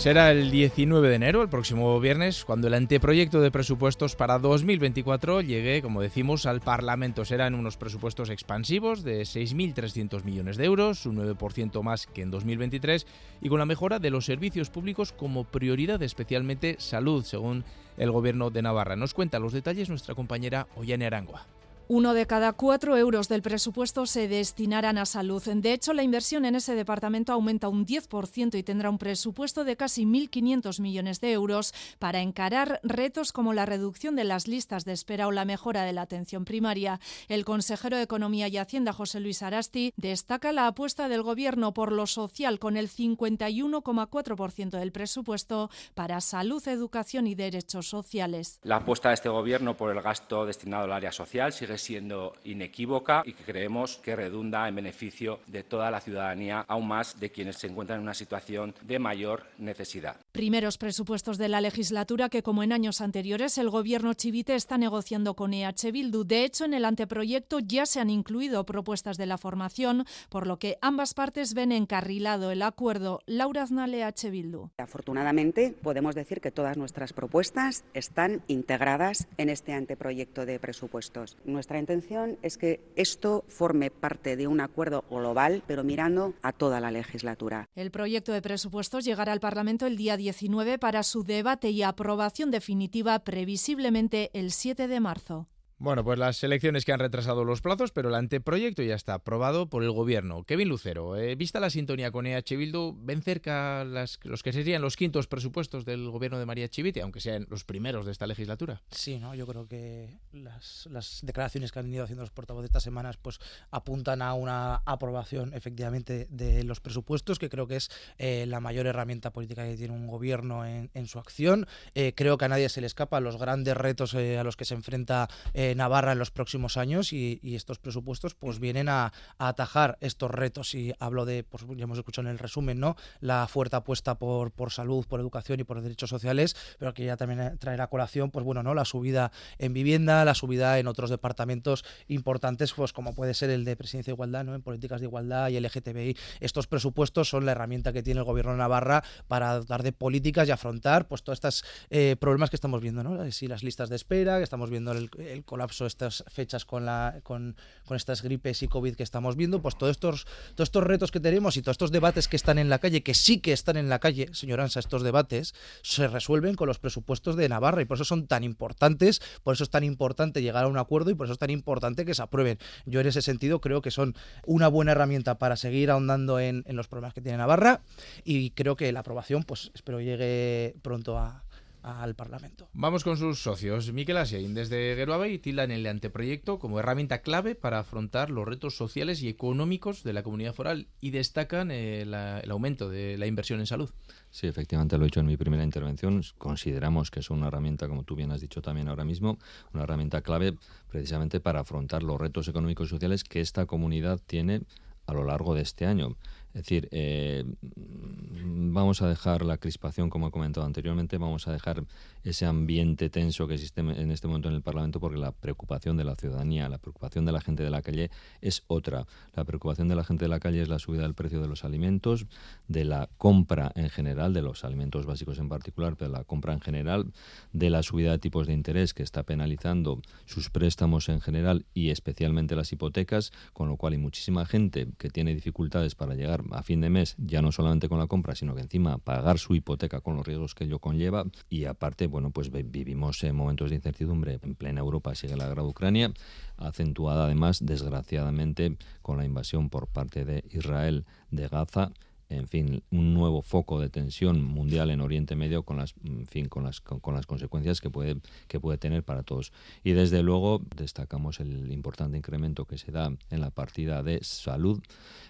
Será el 19 de enero, el próximo viernes, cuando el anteproyecto de presupuestos para 2024 llegue, como decimos, al Parlamento. Serán unos presupuestos expansivos de 6.300 millones de euros, un 9% más que en 2023, y con la mejora de los servicios públicos como prioridad, especialmente salud, según el Gobierno de Navarra. Nos cuenta los detalles nuestra compañera Ollane Arangua. Uno de cada cuatro euros del presupuesto se destinarán a salud. De hecho, la inversión en ese departamento aumenta un 10% y tendrá un presupuesto de casi 1.500 millones de euros para encarar retos como la reducción de las listas de espera o la mejora de la atención primaria. El consejero de Economía y Hacienda, José Luis Arasti, destaca la apuesta del Gobierno por lo social con el 51,4% del presupuesto para salud, educación y derechos sociales. La apuesta de este Gobierno por el gasto destinado al área social siendo inequívoca y que creemos que redunda en beneficio de toda la ciudadanía, aún más de quienes se encuentran en una situación de mayor necesidad. Primeros presupuestos de la legislatura que, como en años anteriores, el Gobierno chivite está negociando con EH Bildu. De hecho, en el anteproyecto ya se han incluido propuestas de la formación, por lo que ambas partes ven encarrilado el acuerdo. Laura Aznal, EH Bildu. Afortunadamente, podemos decir que todas nuestras propuestas están integradas en este anteproyecto de presupuestos. Nuestra intención es que esto forme parte de un acuerdo global, pero mirando a toda la legislatura. El proyecto de presupuestos llegará al Parlamento el día 19 para su debate y aprobación definitiva previsiblemente el 7 de marzo. Bueno, pues las elecciones que han retrasado los plazos, pero el anteproyecto ya está aprobado por el gobierno. Kevin Lucero, eh, vista la sintonía con EH Bildu, ven cerca las, los que serían los quintos presupuestos del gobierno de María Chivite, aunque sean los primeros de esta legislatura. Sí, no, yo creo que las, las declaraciones que han ido haciendo los portavoces estas semanas, pues apuntan a una aprobación efectivamente de los presupuestos, que creo que es eh, la mayor herramienta política que tiene un gobierno en, su acción. Eh, creo que a nadie se le escapa los grandes retos a los que se enfrenta eh, Navarra en los próximos años y, estos presupuestos pues vienen a, atajar estos retos y hablo de, pues ya hemos escuchado en el resumen, ¿no? La fuerte apuesta por, salud, por educación y por derechos sociales, pero que ya también traerá a colación, pues bueno, ¿no? La subida en vivienda, la subida en otros departamentos importantes, pues como puede ser el de presidencia de igualdad, ¿no? En políticas de igualdad y LGTBI. Estos presupuestos son la herramienta que tiene el gobierno de Navarra para dotar de políticas y afrontar pues todos estos eh, problemas que estamos viendo, ¿no? Si las listas de espera, que estamos viendo el, el colapso estas fechas con, la, con, con, estas gripes y COVID que estamos viendo, pues todos estos, todos estos retos que tenemos y todos estos debates que están en la calle, que sí que están en la calle, señor Ansa, estos debates, se resuelven con los presupuestos de Navarra y por eso son tan importantes, por eso es tan importante llegar a un acuerdo y por eso es tan importante que se aprueben. Yo en ese sentido creo que son una buena herramienta para seguir ahondando en, en los problemas que tiene Navarra y creo que la aprobación, pues espero llegue pronto a, al Parlamento. Vamos con sus socios. Miquel Asiain, desde Geruabay, tildan el anteproyecto como herramienta clave para afrontar los retos sociales y económicos de la comunidad foral y destacan eh, la, el aumento de la inversión en salud. Sí, efectivamente lo he dicho en mi primera intervención. Consideramos que es una herramienta, como tú bien has dicho también ahora mismo, una herramienta clave precisamente para afrontar los retos económicos y sociales que esta comunidad tiene a lo largo de este año. Es decir, eh, vamos a dejar la crispación, como he comentado anteriormente, vamos a dejar ese ambiente tenso que existe en este momento en el Parlamento porque la preocupación de la ciudadanía, la preocupación de la gente de la calle es otra. La preocupación de la gente de la calle es la subida del precio de los alimentos, de la compra en general, de los alimentos básicos en particular, pero la compra en general, de la subida de tipos de interés que está penalizando sus préstamos en general y especialmente las hipotecas, con lo cual hay muchísima gente que tiene dificultades para llegar a fin de mes, ya no solamente con la compra, sino que encima pagar su hipoteca con los riesgos que ello conlleva y aparte, bueno, pues vivimos en momentos de incertidumbre. En plena Europa sigue la guerra de Ucrania, acentuada además, desgraciadamente, con la invasión por parte de Israel de Gaza en fin, un nuevo foco de tensión mundial en Oriente Medio con las, en fin, con las, con, las consecuencias que puede, que puede tener para todos. Y desde luego destacamos el importante incremento que se da en la partida de salud,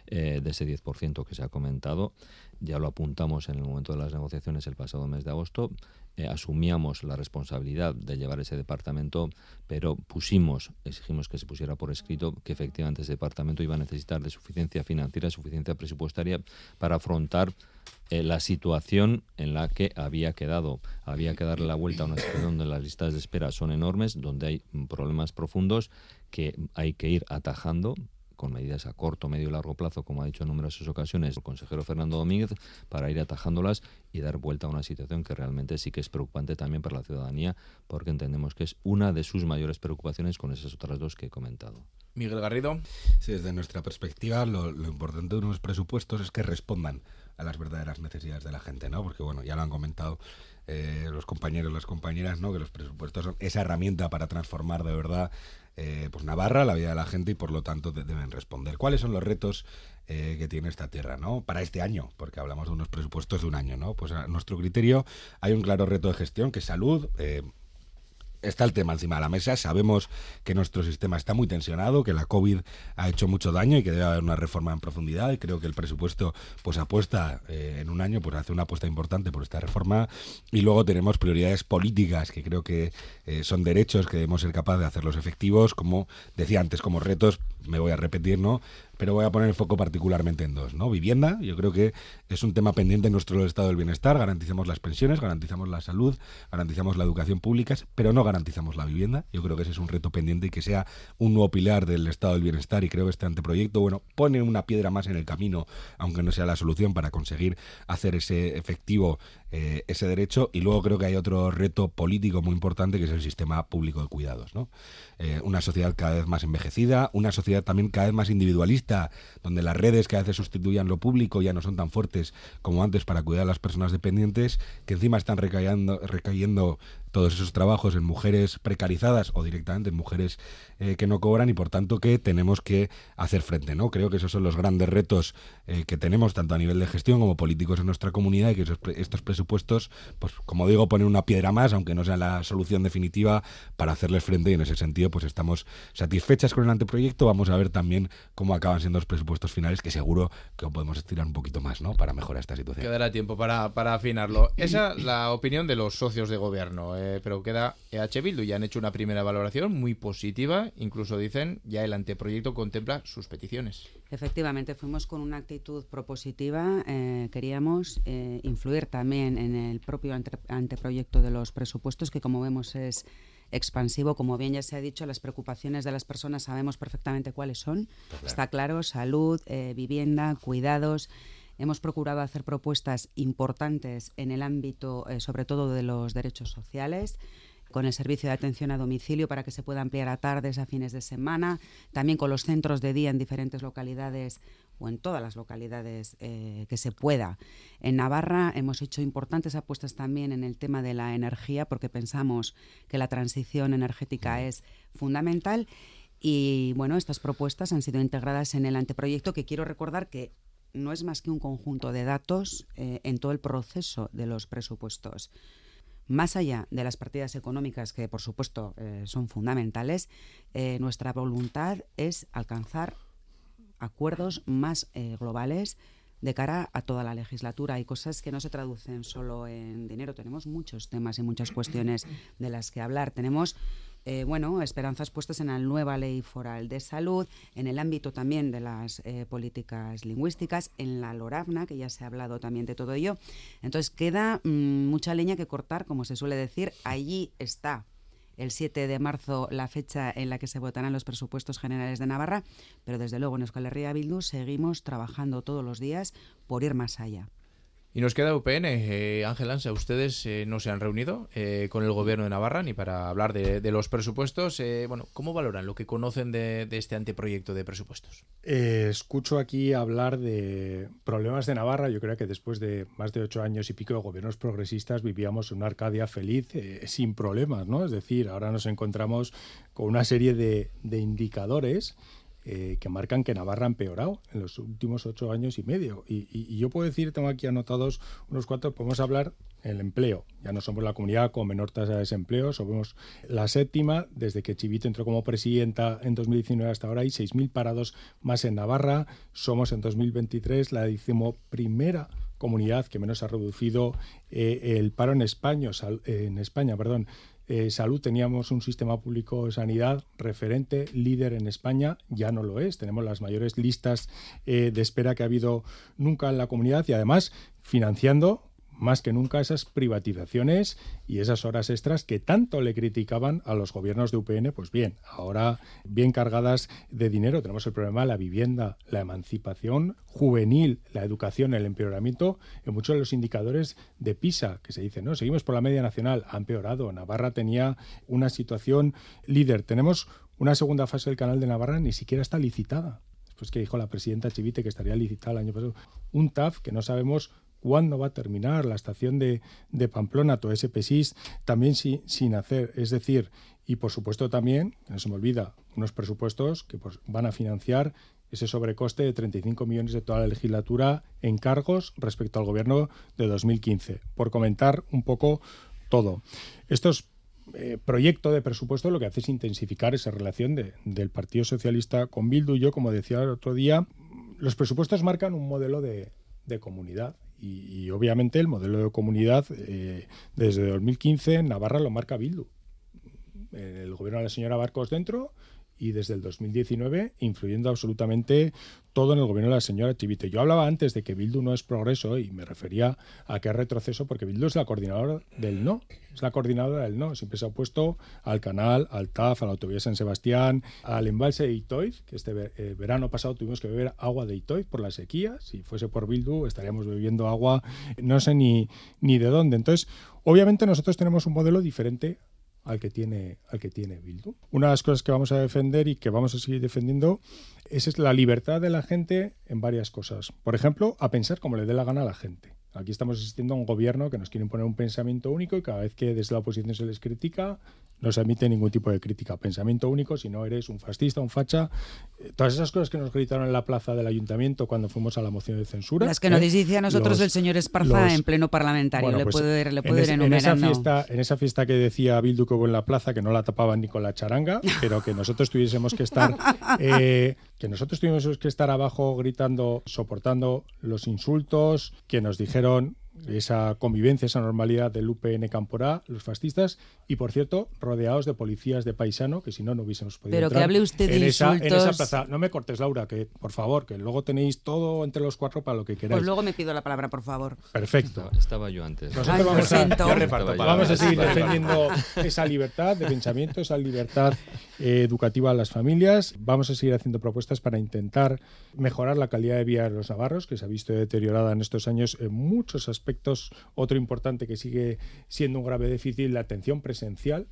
eh, de ese 10% que se ha comentado. Ya lo apuntamos en el momento de las negociaciones el pasado mes de agosto. Eh, asumíamos la responsabilidad de llevar ese departamento, pero pusimos, exigimos que se pusiera por escrito que efectivamente ese departamento iba a necesitar de suficiencia financiera, suficiencia presupuestaria para afrontar eh, la situación en la que había quedado. Había que darle la vuelta a una situación donde las listas de espera son enormes, donde hay problemas profundos que hay que ir atajando con medidas a corto, medio y largo plazo, como ha dicho en numerosas ocasiones el consejero Fernando Domínguez, para ir atajándolas y dar vuelta a una situación que realmente sí que es preocupante también para la ciudadanía, porque entendemos que es una de sus mayores preocupaciones con esas otras dos que he comentado. Miguel Garrido. Sí, desde nuestra perspectiva, lo, lo importante de unos presupuestos es que respondan a las verdaderas necesidades de la gente, ¿no? Porque bueno, ya lo han comentado eh, los compañeros, las compañeras, ¿no? Que los presupuestos son esa herramienta para transformar de verdad eh, pues Navarra, la vida de la gente y por lo tanto deben responder. ¿Cuáles son los retos eh, que tiene esta tierra, ¿no? Para este año, porque hablamos de unos presupuestos de un año, ¿no? Pues a nuestro criterio hay un claro reto de gestión que salud, eh, está el tema encima de la mesa. Sabemos que nuestro sistema está muy tensionado, que la COVID ha hecho mucho daño y que debe haber una reforma en profundidad. Y creo que el presupuesto pues apuesta eh, en un año, pues hace una apuesta importante por esta reforma. Y luego tenemos prioridades políticas que creo que eh, son derechos que debemos ser capaces de hacerlos efectivos, como decía antes, como retos me voy a repetir, ¿no? Pero voy a poner el foco particularmente en dos, ¿no? Vivienda, yo creo que es un tema pendiente en nuestro estado del bienestar, garantizamos las pensiones, garantizamos la salud, garantizamos la educación pública, pero no garantizamos la vivienda. Yo creo que ese es un reto pendiente y que sea un nuevo pilar del estado del bienestar y creo que este anteproyecto, bueno, pone una piedra más en el camino, aunque no sea la solución para conseguir hacer ese efectivo eh, ese derecho y luego creo que hay otro reto político muy importante que es el sistema público de cuidados, ¿no? Eh, una sociedad cada vez más envejecida, una sociedad también cada vez más individualista, donde las redes que a veces sustituyan lo público ya no son tan fuertes como antes para cuidar a las personas dependientes, que encima están recayendo, recayendo todos esos trabajos en mujeres precarizadas o directamente en mujeres eh, que no cobran y por tanto que tenemos que hacer frente. ¿no? Creo que esos son los grandes retos eh, que tenemos tanto a nivel de gestión como políticos en nuestra comunidad y que estos presupuestos, pues como digo, ponen una piedra más, aunque no sea la solución definitiva para hacerles frente y en ese sentido pues estamos satisfechas con el anteproyecto. Vamos a ver también cómo acaban siendo los presupuestos finales que seguro que podemos estirar un poquito más ¿no? para mejorar esta situación. Quedará tiempo para, para afinarlo. Esa es la opinión de los socios de gobierno. Eh, pero queda EH Bildu. Ya han hecho una primera valoración muy positiva. Incluso dicen ya el anteproyecto contempla sus peticiones. Efectivamente, fuimos con una actitud propositiva. Eh, queríamos eh, influir también en el propio anteproyecto de los presupuestos, que como vemos es expansivo. Como bien ya se ha dicho, las preocupaciones de las personas sabemos perfectamente cuáles son. Está claro, salud, vivienda, cuidados. Hemos procurado hacer propuestas importantes en el ámbito, eh, sobre todo, de los derechos sociales con el servicio de atención a domicilio para que se pueda ampliar a tardes, a fines de semana, también con los centros de día en diferentes localidades o en todas las localidades eh, que se pueda. En Navarra hemos hecho importantes apuestas también en el tema de la energía porque pensamos que la transición energética es fundamental y bueno, estas propuestas han sido integradas en el anteproyecto que quiero recordar que no es más que un conjunto de datos eh, en todo el proceso de los presupuestos. Más allá de las partidas económicas, que por supuesto eh, son fundamentales, eh, nuestra voluntad es alcanzar acuerdos más globales de cara a toda la legislatura. Hay cosas que no se traducen solo en dinero. Tenemos muchos temas y muchas cuestiones de las que hablar. Tenemos eh, bueno, esperanzas puestas en la nueva ley foral de salud, en el ámbito también de las eh, políticas lingüísticas, en la LORAVNA, que ya se ha hablado también de todo ello. Entonces queda mm, mucha leña que cortar, como se suele decir. Allí está el 7 de marzo la fecha en la que se votarán los presupuestos generales de Navarra, pero desde luego en Euskal Herria Bildu seguimos trabajando todos los días por ir más allá. Y nos queda UPN. Eh, Ángel Ansa, ustedes eh, no se han reunido eh, con el gobierno de Navarra ni para hablar de, los presupuestos. bueno, ¿cómo valoran lo que conocen de, este anteproyecto de presupuestos? escucho aquí hablar de problemas de Navarra. Yo creo que después de más de ocho años y pico de gobiernos progresistas vivíamos una Arcadia feliz sin problemas, ¿no? Es decir, ahora nos encontramos con una serie de indicadores eh, que marcan que Navarra ha empeorado en los últimos ocho años y medio. Y, yo puedo decir, tengo aquí anotados unos cuantos, podemos hablar el empleo. Ya no somos la comunidad con menor tasa de desempleo, somos la séptima. Desde que Chivito entró como presidenta en 2019 hasta ahora hay 6.000 parados más en Navarra. Somos en 2023 la primera comunidad que menos ha reducido eh, el paro en España, en España, perdón. Eh, salud teníamos un sistema público de sanidad referente, líder en España, ya no lo es. Tenemos las mayores listas eh, de espera que ha habido nunca en la comunidad y además financiando más que nunca esas privatizaciones y esas horas extras que tanto le criticaban a los gobiernos de UPN, pues bien, ahora bien cargadas de dinero. Tenemos el problema de la vivienda, la emancipación juvenil, la educación, el empeoramiento en muchos de los indicadores de PISA, que se dice, no, seguimos por la media nacional, ha empeorado. Navarra tenía una situación líder. Tenemos una segunda fase del canal de Navarra, ni siquiera está licitada después que dijo la presidenta Chivite que estaría licitada el año pasado, un TAF que no sabemos cuándo va a terminar, la estación de, de Pamplona, todo ese PESIS, también sin hacer. Es decir, y por supuesto también, no se me olvida, unos presupuestos que pues, van a financiar ese sobrecoste de 35 millones de toda la legislatura en cargos respecto al gobierno de 2015. Por comentar un poco todo. Estos eh, proyecto de presupuesto lo que hace es intensificar esa relación del Partido Socialista con Bildu. Yo, como decía el otro día, los presupuestos marcan un modelo de, comunidad y, obviamente el modelo de comunidad eh, desde 2015 en Navarra lo marca Bildu. El gobierno de la señora Barcos dentro y desde el 2019 influyendo absolutamente todo en el gobierno de la señora Chivite. Yo hablaba antes de que Bildu no es progreso y me refería a que es retroceso porque Bildu es la coordinadora del no, es la coordinadora del no. Siempre se ha opuesto al canal, al TAF, a la autovía San Sebastián, al embalse de Itoiz, que este eh, verano pasado tuvimos que beber agua de Itoiz por la sequía. Si fuese por Bildu estaríamos bebiendo agua no sé ni, ni de dónde. Entonces, obviamente nosotros tenemos un modelo diferente al que tiene al que tiene Bildu. Una de las cosas que vamos a defender y que vamos a seguir defendiendo es la libertad de la gente en varias cosas. Por ejemplo, a pensar como le dé la gana a la gente. Aquí estamos asistiendo a un gobierno que nos quiere imponer un pensamiento único y cada vez que desde la oposición se les critica, no se admite ningún tipo de crítica. Pensamiento único, si no eres un fascista, un facha. Eh, todas esas cosas que nos gritaron en la plaza del ayuntamiento cuando fuimos a la moción de censura. Las que nos ¿eh? dice a nosotros el señor Esparza en pleno parlamentario. le pues, puedo, le puedo ir, en, esa fiesta, en esa fiesta que decía Bildu que hubo en la plaza, que no la tapaban ni con la charanga, pero que nosotros tuviésemos que estar. Eh, que nosotros tuviésemos que estar abajo gritando, soportando los insultos que nos dijeron esa convivencia, esa normalidad del UPN Camporá, los fascistas, y por cierto, rodeados de policías de paisano, que si no, no hubiésemos podido Pero entrar que hable usted de en, esa, en esa plaza. No me cortes, Laura, que por favor, que luego tenéis todo entre los cuatro para lo que queráis. Pues luego me pido la palabra, por favor. Perfecto. Estaba, yo antes. Nosotros vamos, a, vamos a seguir defendiendo esa libertad de pensamiento, esa libertad educativa a las familias. Vamos a seguir haciendo propuestas para intentar mejorar la calidad de vida de los navarros, que se ha visto deteriorada en estos años en muchos aspectos. Otro importante que sigue siendo un grave déficit, la atención presencial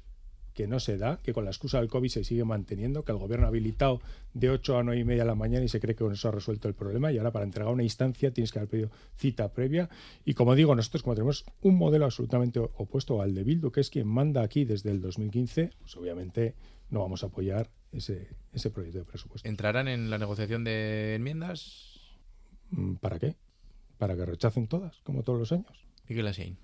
que no se da, que con la excusa del COVID se sigue manteniendo, que el gobierno ha habilitado de 8 a 9 y media de la mañana y se cree que con eso ha resuelto el problema. Y ahora para entregar una instancia tienes que haber pedido cita previa. Y como digo, nosotros como tenemos un modelo absolutamente opuesto al de Bildu, que es quien manda aquí desde el 2015, pues obviamente no vamos a apoyar ese, ese proyecto de presupuesto. ¿Entrarán en la negociación de enmiendas? Mm, ¿Para qué? Para que rechacen todas, como todos los años. Miguel Asiain.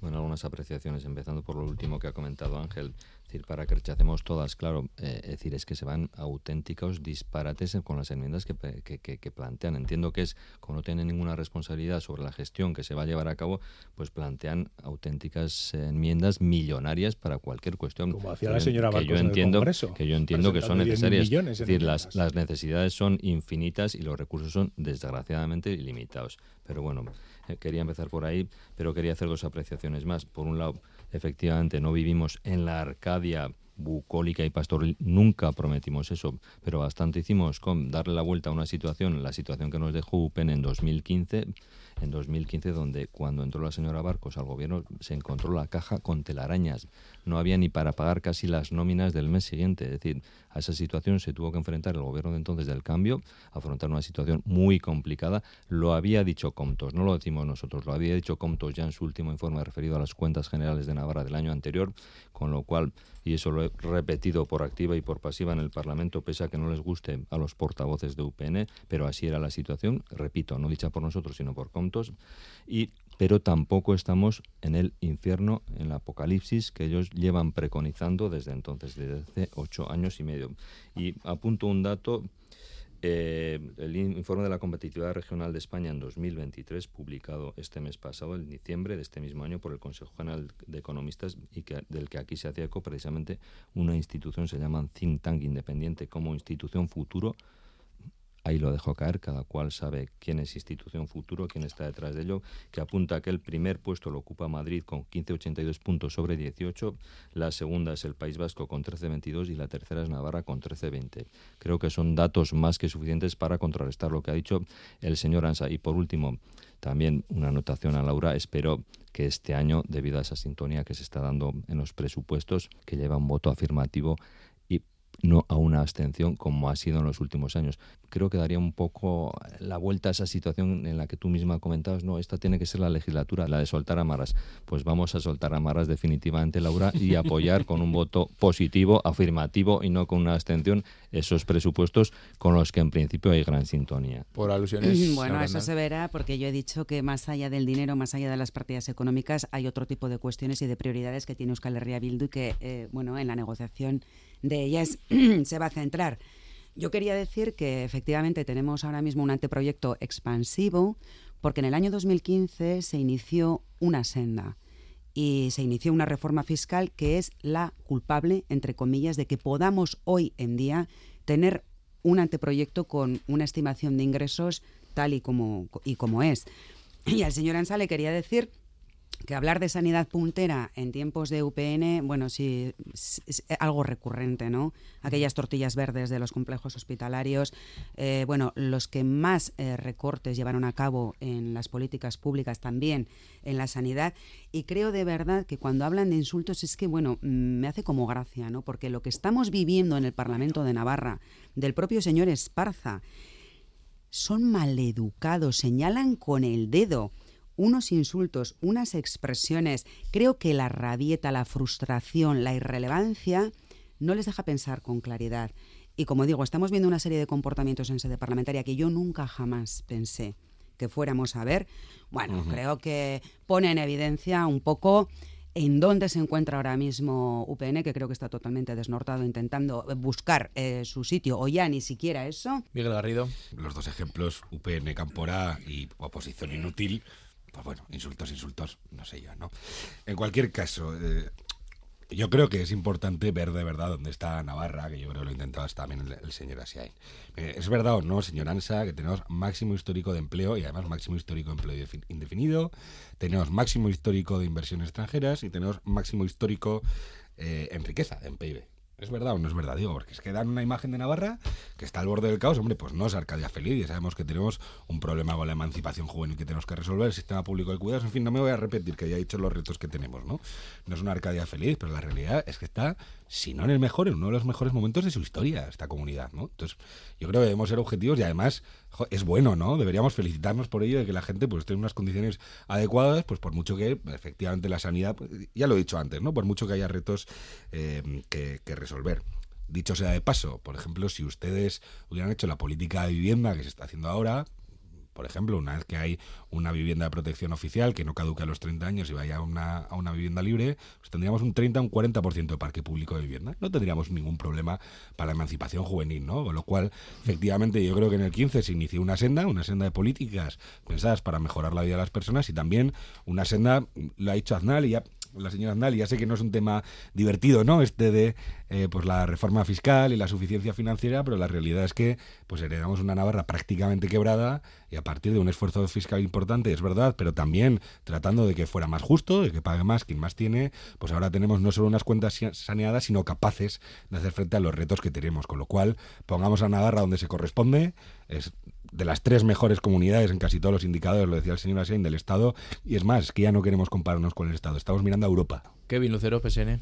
Bueno, algunas apreciaciones, empezando por lo último que ha comentado Ángel decir, para que rechacemos todas, claro, eh, es decir, es que se van auténticos disparates con las enmiendas que, que, plantean. Entiendo que es, como no tienen ninguna responsabilidad sobre la gestión que se va a llevar a cabo, pues plantean auténticas enmiendas millonarias para cualquier cuestión. Como hacía la señora que yo entiendo, que yo entiendo que son necesarias. Es decir, las, las necesidades son infinitas y los recursos son desgraciadamente ilimitados. Pero bueno, eh, quería empezar por ahí, pero quería hacer dos apreciaciones más. Por un lado, efectivamente, no vivimos en la Arcadia bucólica y pastoril, nunca prometimos eso, pero bastante hicimos con darle la vuelta a una situación, la situación que nos dejó UPEN en 2015, en 2015 donde cuando entró la señora Barcos al gobierno se encontró la caja con telarañas, no había ni para pagar casi las nóminas del mes siguiente, es decir, a esa situación se tuvo que enfrentar el gobierno de entonces del cambio, afrontar una situación muy complicada, lo había dicho Comtos, no lo decimos nosotros, lo había dicho Comtos ya en su último informe referido a las cuentas generales de Navarra del año anterior, con lo cual, y eso lo he repetido por activa y por pasiva en el Parlamento, pese a que no les guste a los portavoces de UPN, pero así era la situación, repito, no dicha por nosotros, sino por Comtos, y pero tampoco estamos en el infierno, en el apocalipsis que ellos llevan preconizando desde entonces, desde hace ocho años y medio. Y apunto un dato, eh, el informe de la competitividad regional de España en 2023, publicado este mes pasado, en diciembre de este mismo año, por el Consejo General de Economistas, y que, del que aquí se hacía eco precisamente una institución, se llama Think Tank Independiente, como institución futuro ahí lo dejo caer, cada cual sabe quién es institución futuro, quién está detrás de ello, que apunta que el primer puesto lo ocupa Madrid con 15,82 puntos sobre 18, la segunda es el País Vasco con 13,22 y la tercera es Navarra con 13,20. Creo que son datos más que suficientes para contrarrestar lo que ha dicho el señor Ansa. Y por último, también una anotación a Laura, espero que este año, debido a esa sintonía que se está dando en los presupuestos, que lleva un voto afirmativo, no a una abstención como ha sido en los últimos años. Creo que daría un poco la vuelta a esa situación en la que tú misma comentabas, no, esta tiene que ser la legislatura, la de soltar amarras. Pues vamos a soltar amarras definitivamente, Laura, y apoyar con un voto positivo, afirmativo y no con una abstención esos presupuestos con los que en principio hay gran sintonía. Por alusiones. Bueno, eso se verá porque yo he dicho que más allá del dinero, más allá de las partidas económicas, hay otro tipo de cuestiones y de prioridades que tiene Euskal Herria Bildu y que, eh, bueno, en la negociación de ellas se va a centrar. Yo quería decir que efectivamente tenemos ahora mismo un anteproyecto expansivo porque en el año 2015 se inició una senda y se inició una reforma fiscal que es la culpable, entre comillas, de que podamos hoy en día tener un anteproyecto con una estimación de ingresos tal y como, y como es. Y al señor Ansa le quería decir que hablar de sanidad puntera en tiempos de UPN, bueno, sí, es, algo recurrente, ¿no? Aquellas tortillas verdes de los complejos hospitalarios, eh, bueno, los que más eh, recortes llevaron a cabo en las políticas públicas también en la sanidad, y creo de verdad que cuando hablan de insultos es que, bueno, mm, me hace como gracia, ¿no? Porque lo que estamos viviendo en el Parlamento de Navarra, del propio señor Esparza, son maleducados, señalan con el dedo unos insultos, unas expresiones, creo que la rabieta, la frustración, la irrelevancia, no les deja pensar con claridad. Y como digo, estamos viendo una serie de comportamientos en sede parlamentaria que yo nunca jamás pensé que fuéramos a ver. Bueno, creo que pone en evidencia un poco en dónde se encuentra ahora mismo UPN, que creo que está totalmente desnortado intentando buscar eh, su sitio, o ya ni siquiera eso. Miguel Garrido. Los dos ejemplos, UPN Campora y oposición inútil, pues bueno, insultos, insultos, no sé yo, ¿no? En cualquier caso, eh, yo creo que es importante ver de verdad dónde está Navarra, que yo creo que lo intentaba también el, señor Asiain. Eh, es verdad o no, señor Ansa, que tenemos máximo histórico de empleo y además máximo histórico de empleo indefinido, tenemos máximo histórico de inversiones extranjeras y tenemos máximo histórico eh, en riqueza, en PIB. ¿Es verdad o no es verdad? Digo, porque es que dan una imagen de Navarra que está al borde del caos. Hombre, pues no es Arcadia feliz y sabemos que tenemos un problema con la emancipación juvenil que tenemos que resolver, el sistema público de cuidados. En fin, no me voy a repetir que ya he dicho los retos que tenemos, ¿no? No es una Arcadia feliz, pero la realidad es que está si no en el mejor, en uno de los mejores momentos de su historia, esta comunidad, ¿no? Entonces, yo creo que debemos ser objetivos y además es bueno, ¿no? Deberíamos felicitarnos por ello de que la gente pues esté en unas condiciones adecuadas, pues por mucho que efectivamente la sanidad, pues, ya lo he dicho antes, ¿no? Por mucho que haya retos eh, que, que resolver. Dicho sea de paso, por ejemplo, si ustedes hubieran hecho la política de vivienda que se está haciendo ahora, por ejemplo, una vez que hay una vivienda de protección oficial que no caduca a los 30 años y vaya a una, a una vivienda libre, pues tendríamos un 30 o un 40% de parque público de vivienda. No tendríamos ningún problema para la emancipación juvenil, ¿no? Con lo cual, efectivamente, yo creo que en el 15 se inició una senda, una senda de políticas pensadas para mejorar la vida de las personas y también una senda, lo ha dicho Aznal y ya la señora Aznal, ya sé que no es un tema divertido, ¿no? Este de eh, pues la reforma fiscal y la suficiencia financiera, pero la realidad es que pues heredamos una Navarra prácticamente quebrada y a partir de un esfuerzo fiscal importante, es verdad, pero también tratando de que fuera más justo, de que pague más quien más tiene, pues ahora tenemos no solo unas cuentas saneadas, sino capaces de hacer frente a los retos que tenemos, con lo cual pongamos a Navarra donde se corresponde, es de las tres mejores comunidades en casi todos los indicadores, lo decía el señor Asen, del Estado, y es más, que ya no queremos compararnos con el Estado, estamos mirando a Europa. Kevin Lucero, PSN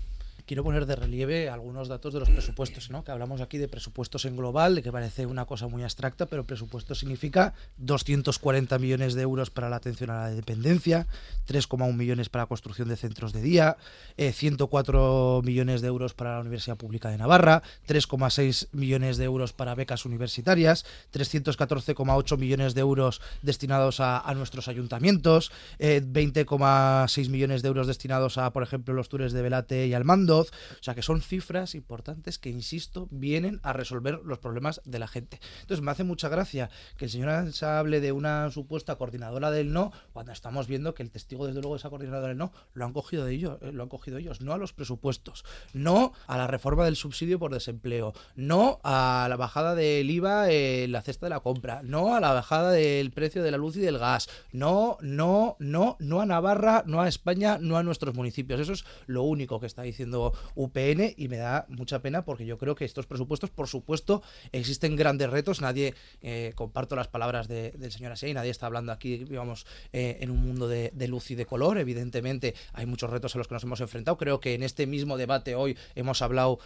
quiero poner de relieve algunos datos de los presupuestos, ¿no? Que hablamos aquí de presupuestos en global, que parece una cosa muy abstracta, pero presupuesto significa 240 millones de euros para la atención a la dependencia, 3,1 millones para la construcción de centros de día, 104 eh, millones de euros para la Universidad Pública de Navarra, 3,6 millones de euros para becas universitarias, 314,8 millones de euros destinados a, nuestros ayuntamientos, 20,6 eh, millones de euros destinados a, por ejemplo, los tours de Velate y al o sea que son cifras importantes que, insisto, vienen a resolver los problemas de la gente. Entonces me hace mucha gracia que el señor Ansa hable de una supuesta coordinadora del no, cuando estamos viendo que el testigo, desde luego, de esa coordinadora del no, lo han cogido de ellos, eh, lo han cogido ellos, no a los presupuestos, no a la reforma del subsidio por desempleo, no a la bajada del IVA en la cesta de la compra, no a la bajada del precio de la luz y del gas, no, no, no, no a Navarra, no a España, no a nuestros municipios. Eso es lo único que está diciendo UPN y me da mucha pena porque yo creo que estos presupuestos, por supuesto, existen grandes retos. Nadie, eh, comparto las palabras del señor Así, nadie está hablando aquí, digamos, eh, en un mundo de, luz y de color. Evidentemente, hay muchos retos a los que nos hemos enfrentado. Creo que en este mismo debate hoy hemos hablado,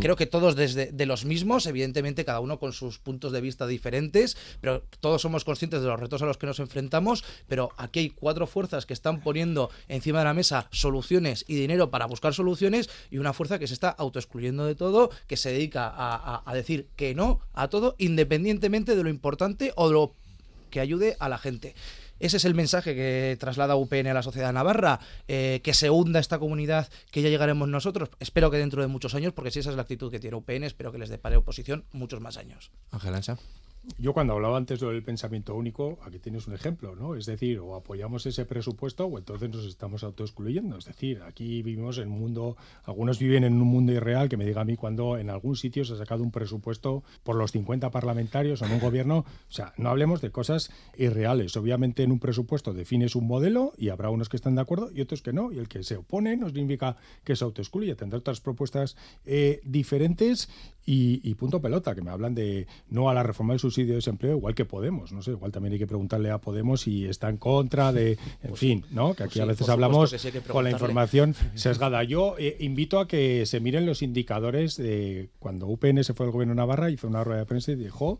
creo que todos desde de los mismos, evidentemente cada uno con sus puntos de vista diferentes, pero todos somos conscientes de los retos a los que nos enfrentamos, pero aquí hay cuatro fuerzas que están poniendo encima de la mesa soluciones y dinero para buscar soluciones y una fuerza que se está autoexcluyendo de todo, que se dedica a, decir que no a todo, independientemente de lo importante o de lo que ayude a la gente. Ese es el mensaje que traslada UPN a la sociedad navarra, eh, que se hunda esta comunidad, que ya llegaremos nosotros. Espero que dentro de muchos años, porque si esa es la actitud que tiene UPN, espero que les depare oposición muchos más años. Ángel Ancha. Yo cuando hablaba antes del pensamiento único, aquí tienes un ejemplo, ¿no? Es decir, o apoyamos ese presupuesto o entonces nos estamos autoexcluyendo. Es decir, aquí vivimos en un mundo, algunos viven en un mundo irreal que me diga a mí cuando en algún sitio se ha sacado un presupuesto por los 50 parlamentarios o en un gobierno. O sea, no hablemos de cosas irreales. Obviamente en un presupuesto defines un modelo y habrá unos que están de acuerdo y otros que no. Y el que se opone no significa que se autoexcluya. Tendrá otras propuestas eh, diferentes y, punto pelota, que me hablan de no a la reforma del subsidio de desempleo, igual que Podemos, no sé, igual también hay que preguntarle a Podemos si está en contra de, en pues fin, ¿no? Que pues aquí a veces hablamos con la información sesgada. Yo eh, invito a que se miren los indicadores de cuando UPN se fue al gobierno de Navarra, hizo una rueda de prensa y dijo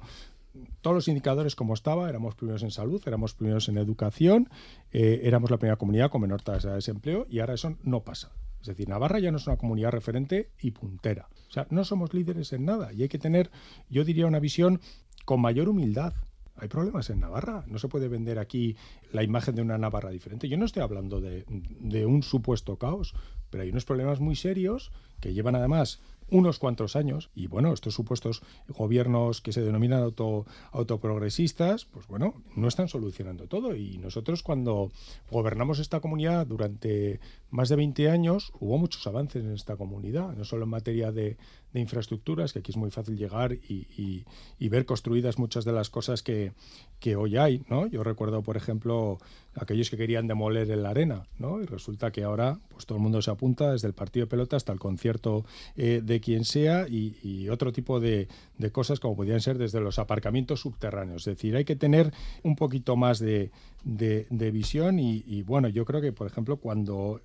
todos los indicadores como estaba, éramos primeros en salud, éramos primeros en educación, eh, éramos la primera comunidad con menor tasa de desempleo y ahora eso no pasa. Es decir, Navarra ya no es una comunidad referente y puntera. O sea, no somos líderes en nada y hay que tener, yo diría, una visión con mayor humildad. Hay problemas en Navarra. No se puede vender aquí la imagen de una Navarra diferente. Yo no estoy hablando de, un supuesto caos, pero hay unos problemas muy serios que llevan además unos cuantos años y bueno, estos supuestos gobiernos que se denominan auto, autoprogresistas, pues bueno, no están solucionando todo. Y nosotros cuando gobernamos esta comunidad durante más de 20 años hubo muchos avances en esta comunidad, no solo en materia de, de infraestructuras, que aquí es muy fácil llegar y, ver construidas muchas de las cosas que, hoy hay, ¿no? Yo recuerdo, por ejemplo, aquellos que querían demoler en la arena, ¿no? Y resulta que ahora pues todo el mundo se apunta desde el partido de pelota hasta el concierto eh, de quien sea y, otro tipo de, cosas como podrían ser desde los aparcamientos subterráneos. Es decir, hay que tener un poquito más de, visión y, y bueno, yo creo que, por ejemplo, cuando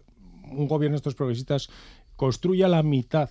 un gobierno de estos progresistas construya la mitad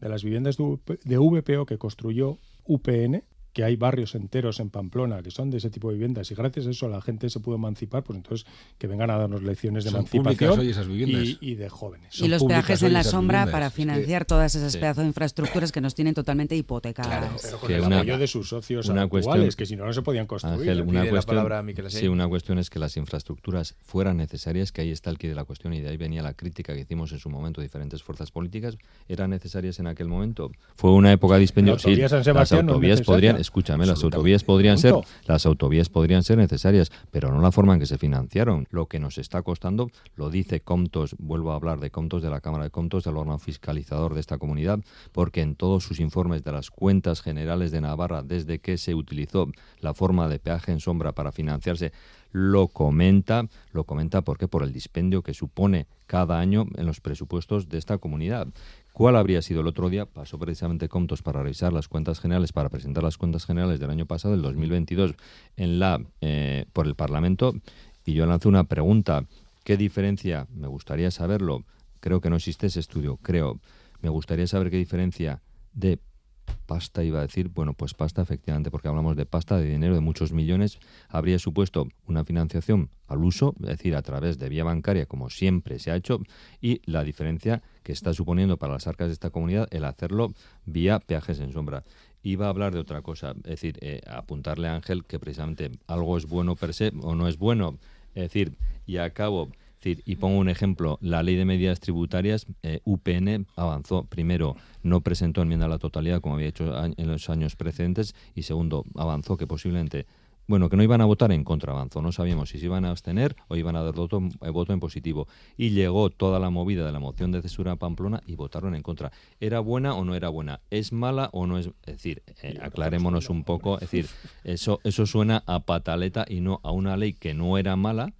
de las viviendas de VPO que construyó UPN, que hay barrios enteros en Pamplona que son de ese tipo de viviendas y gracias a eso la gente se pudo emancipar, pues entonces que vengan a darnos lecciones de emancipación y, de jóvenes. y los peajes en la sombra para financiar todas esas pedazos de infraestructuras que nos tienen totalmente hipotecadas. pero con el apoyo de sus socios una actuales, que si no, no se podían construir. una, cuestión, sí, una cuestión es que las infraestructuras fueran necesarias, que ahí está el quid de la cuestión y de ahí venía la crítica que hicimos en su momento diferentes fuerzas políticas. ¿Eran necesarias en aquel momento? Fue una época dispendio. Sí, las autovías podrían escúchame, las autovías podrían ser, las autovías podrían ser necesarias, pero no la forma en que se financiaron. Lo que nos está costando, lo dice Comtos, vuelvo a hablar de Comtos de la Cámara de Comtos, del órgano fiscalizador de esta comunidad, porque en todos sus informes de las cuentas generales de Navarra, desde que se utilizó la forma de peaje en sombra para financiarse, lo comenta, lo comenta porque por el dispendio que supone cada año en los presupuestos de esta comunidad. ¿Cuál habría sido el otro día? Pasó precisamente Comtos para revisar las cuentas generales, para presentar las cuentas generales del año pasado, del 2022, en la, eh, por el Parlamento, y yo lancé una pregunta. ¿Qué diferencia? Me gustaría saberlo. Creo que no existe ese estudio, creo. Me gustaría saber qué diferencia de pasta iba a decir, bueno, pues pasta efectivamente, porque hablamos de pasta, de dinero, de muchos millones, habría supuesto una financiación al uso, es decir, a través de vía bancaria, como siempre se ha hecho, y la diferencia que está suponiendo para las arcas de esta comunidad el hacerlo vía peajes en sombra. Iba a hablar de otra cosa, es decir, eh, apuntarle a Ángel que precisamente algo es bueno per se o no es bueno, es decir, y acabo y pongo un ejemplo, la ley de medidas tributarias, eh, UPN avanzó. Primero, no presentó enmienda a la totalidad como había hecho en los años precedentes y segundo, avanzó que posiblemente bueno, que no iban a votar en contra, avanzó. No sabíamos si se iban a abstener o iban a dar voto, eh, voto, en positivo. Y llegó toda la movida de la moción de cesura a Pamplona y votaron en contra. ¿Era buena o no era buena? ¿Es mala o no es...? Es decir, eh, aclarémonos un poco. Es decir, eso, eso suena a pataleta y no a una ley que no era mala,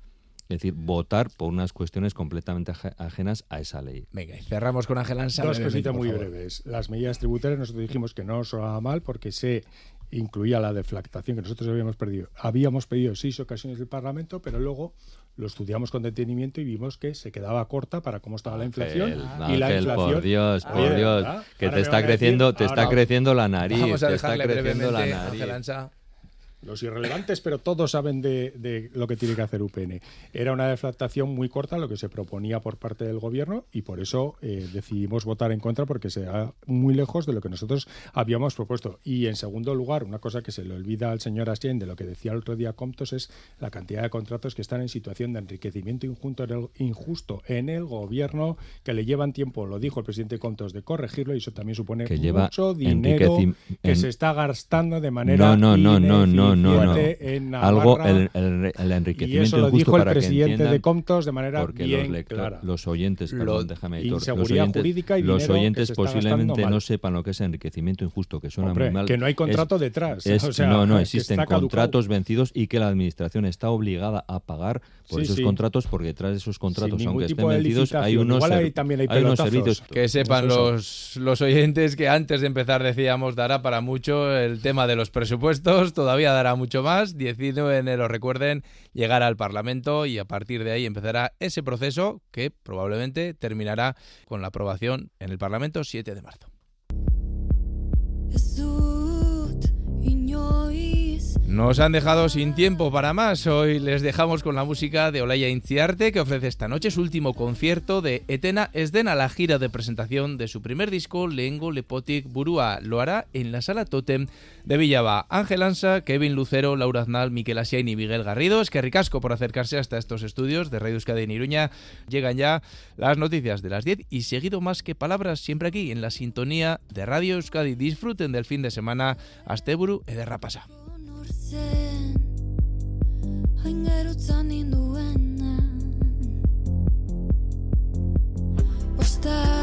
Es decir, votar por unas cuestiones completamente ajenas a esa ley. Venga, y cerramos con Ángel Ansa. Dos cositas muy breves. Las medidas tributarias nosotros dijimos que no sonaba mal porque se incluía la deflactación que nosotros habíamos perdido. Habíamos pedido seis ocasiones del Parlamento, pero luego lo estudiamos con detenimiento y vimos que se quedaba corta para cómo estaba la inflación y la inflación por Dios por Dios que te está creciendo te está creciendo la nariz vamos a te está creciendo la nariz los irrelevantes, pero todos saben de, lo que tiene que hacer UPN. Era una deflactación muy corta lo que se proponía por parte del gobierno y por eso eh, decidimos votar en contra porque se va muy lejos de lo que nosotros habíamos propuesto. Y en segundo lugar, una cosa que se le olvida al señor Asien de lo que decía el otro día Comptos es la cantidad de contratos que están en situación de enriquecimiento injusto en el, gobierno, que le llevan tiempo, lo dijo el presidente Comptos, de corregirlo y eso también supone que lleva mucho dinero que se está gastando de manera no, no, no, no, no, no, Algo, el, el, enriquecimiento y eso lo dijo el presidente de Comptos de manera porque bien los, clara. los oyentes, perdón, déjame los oyentes, jurídica y los oyentes posiblemente no sepan lo que es enriquecimiento injusto, que suena Hombre, muy mal. Que no hay contrato detrás. Es, o sea, no, no, existen contratos vencidos y que la administración está obligada a pagar por Sí, esos sí. contratos, porque detrás de esos contratos, Sin aunque estén vencidos, hay unos, hay hay unos servicios. Que sepan los, los oyentes que antes de empezar decíamos dará para mucho el tema de los presupuestos, todavía dará mucho más. 19 de enero, recuerden, llegará al Parlamento y a partir de ahí empezará ese proceso que probablemente terminará con la aprobación en el Parlamento 7 de marzo. Nos han dejado sin tiempo para más. Hoy les dejamos con la música de Olaya Intziarte, que ofrece esta noche su último concierto de Etena Esdena, la gira de presentación de su primer disco, Lengo Lepotic Burua. Lo hará en la sala Totem de Villaba. Ángel Ansa, Kevin Lucero, Laura Aznal, Miquel Asiain y Miguel Garrido. Es que ricasco por acercarse hasta estos estudios de Radio Euskadi en Iruña. Llegan ya las noticias de las 10 y seguido más que palabras, siempre aquí en la sintonía de Radio Euskadi. Disfruten del fin de semana. Asteburu ederra pasa. nor zen Hain gerutzan ninduena Ostatu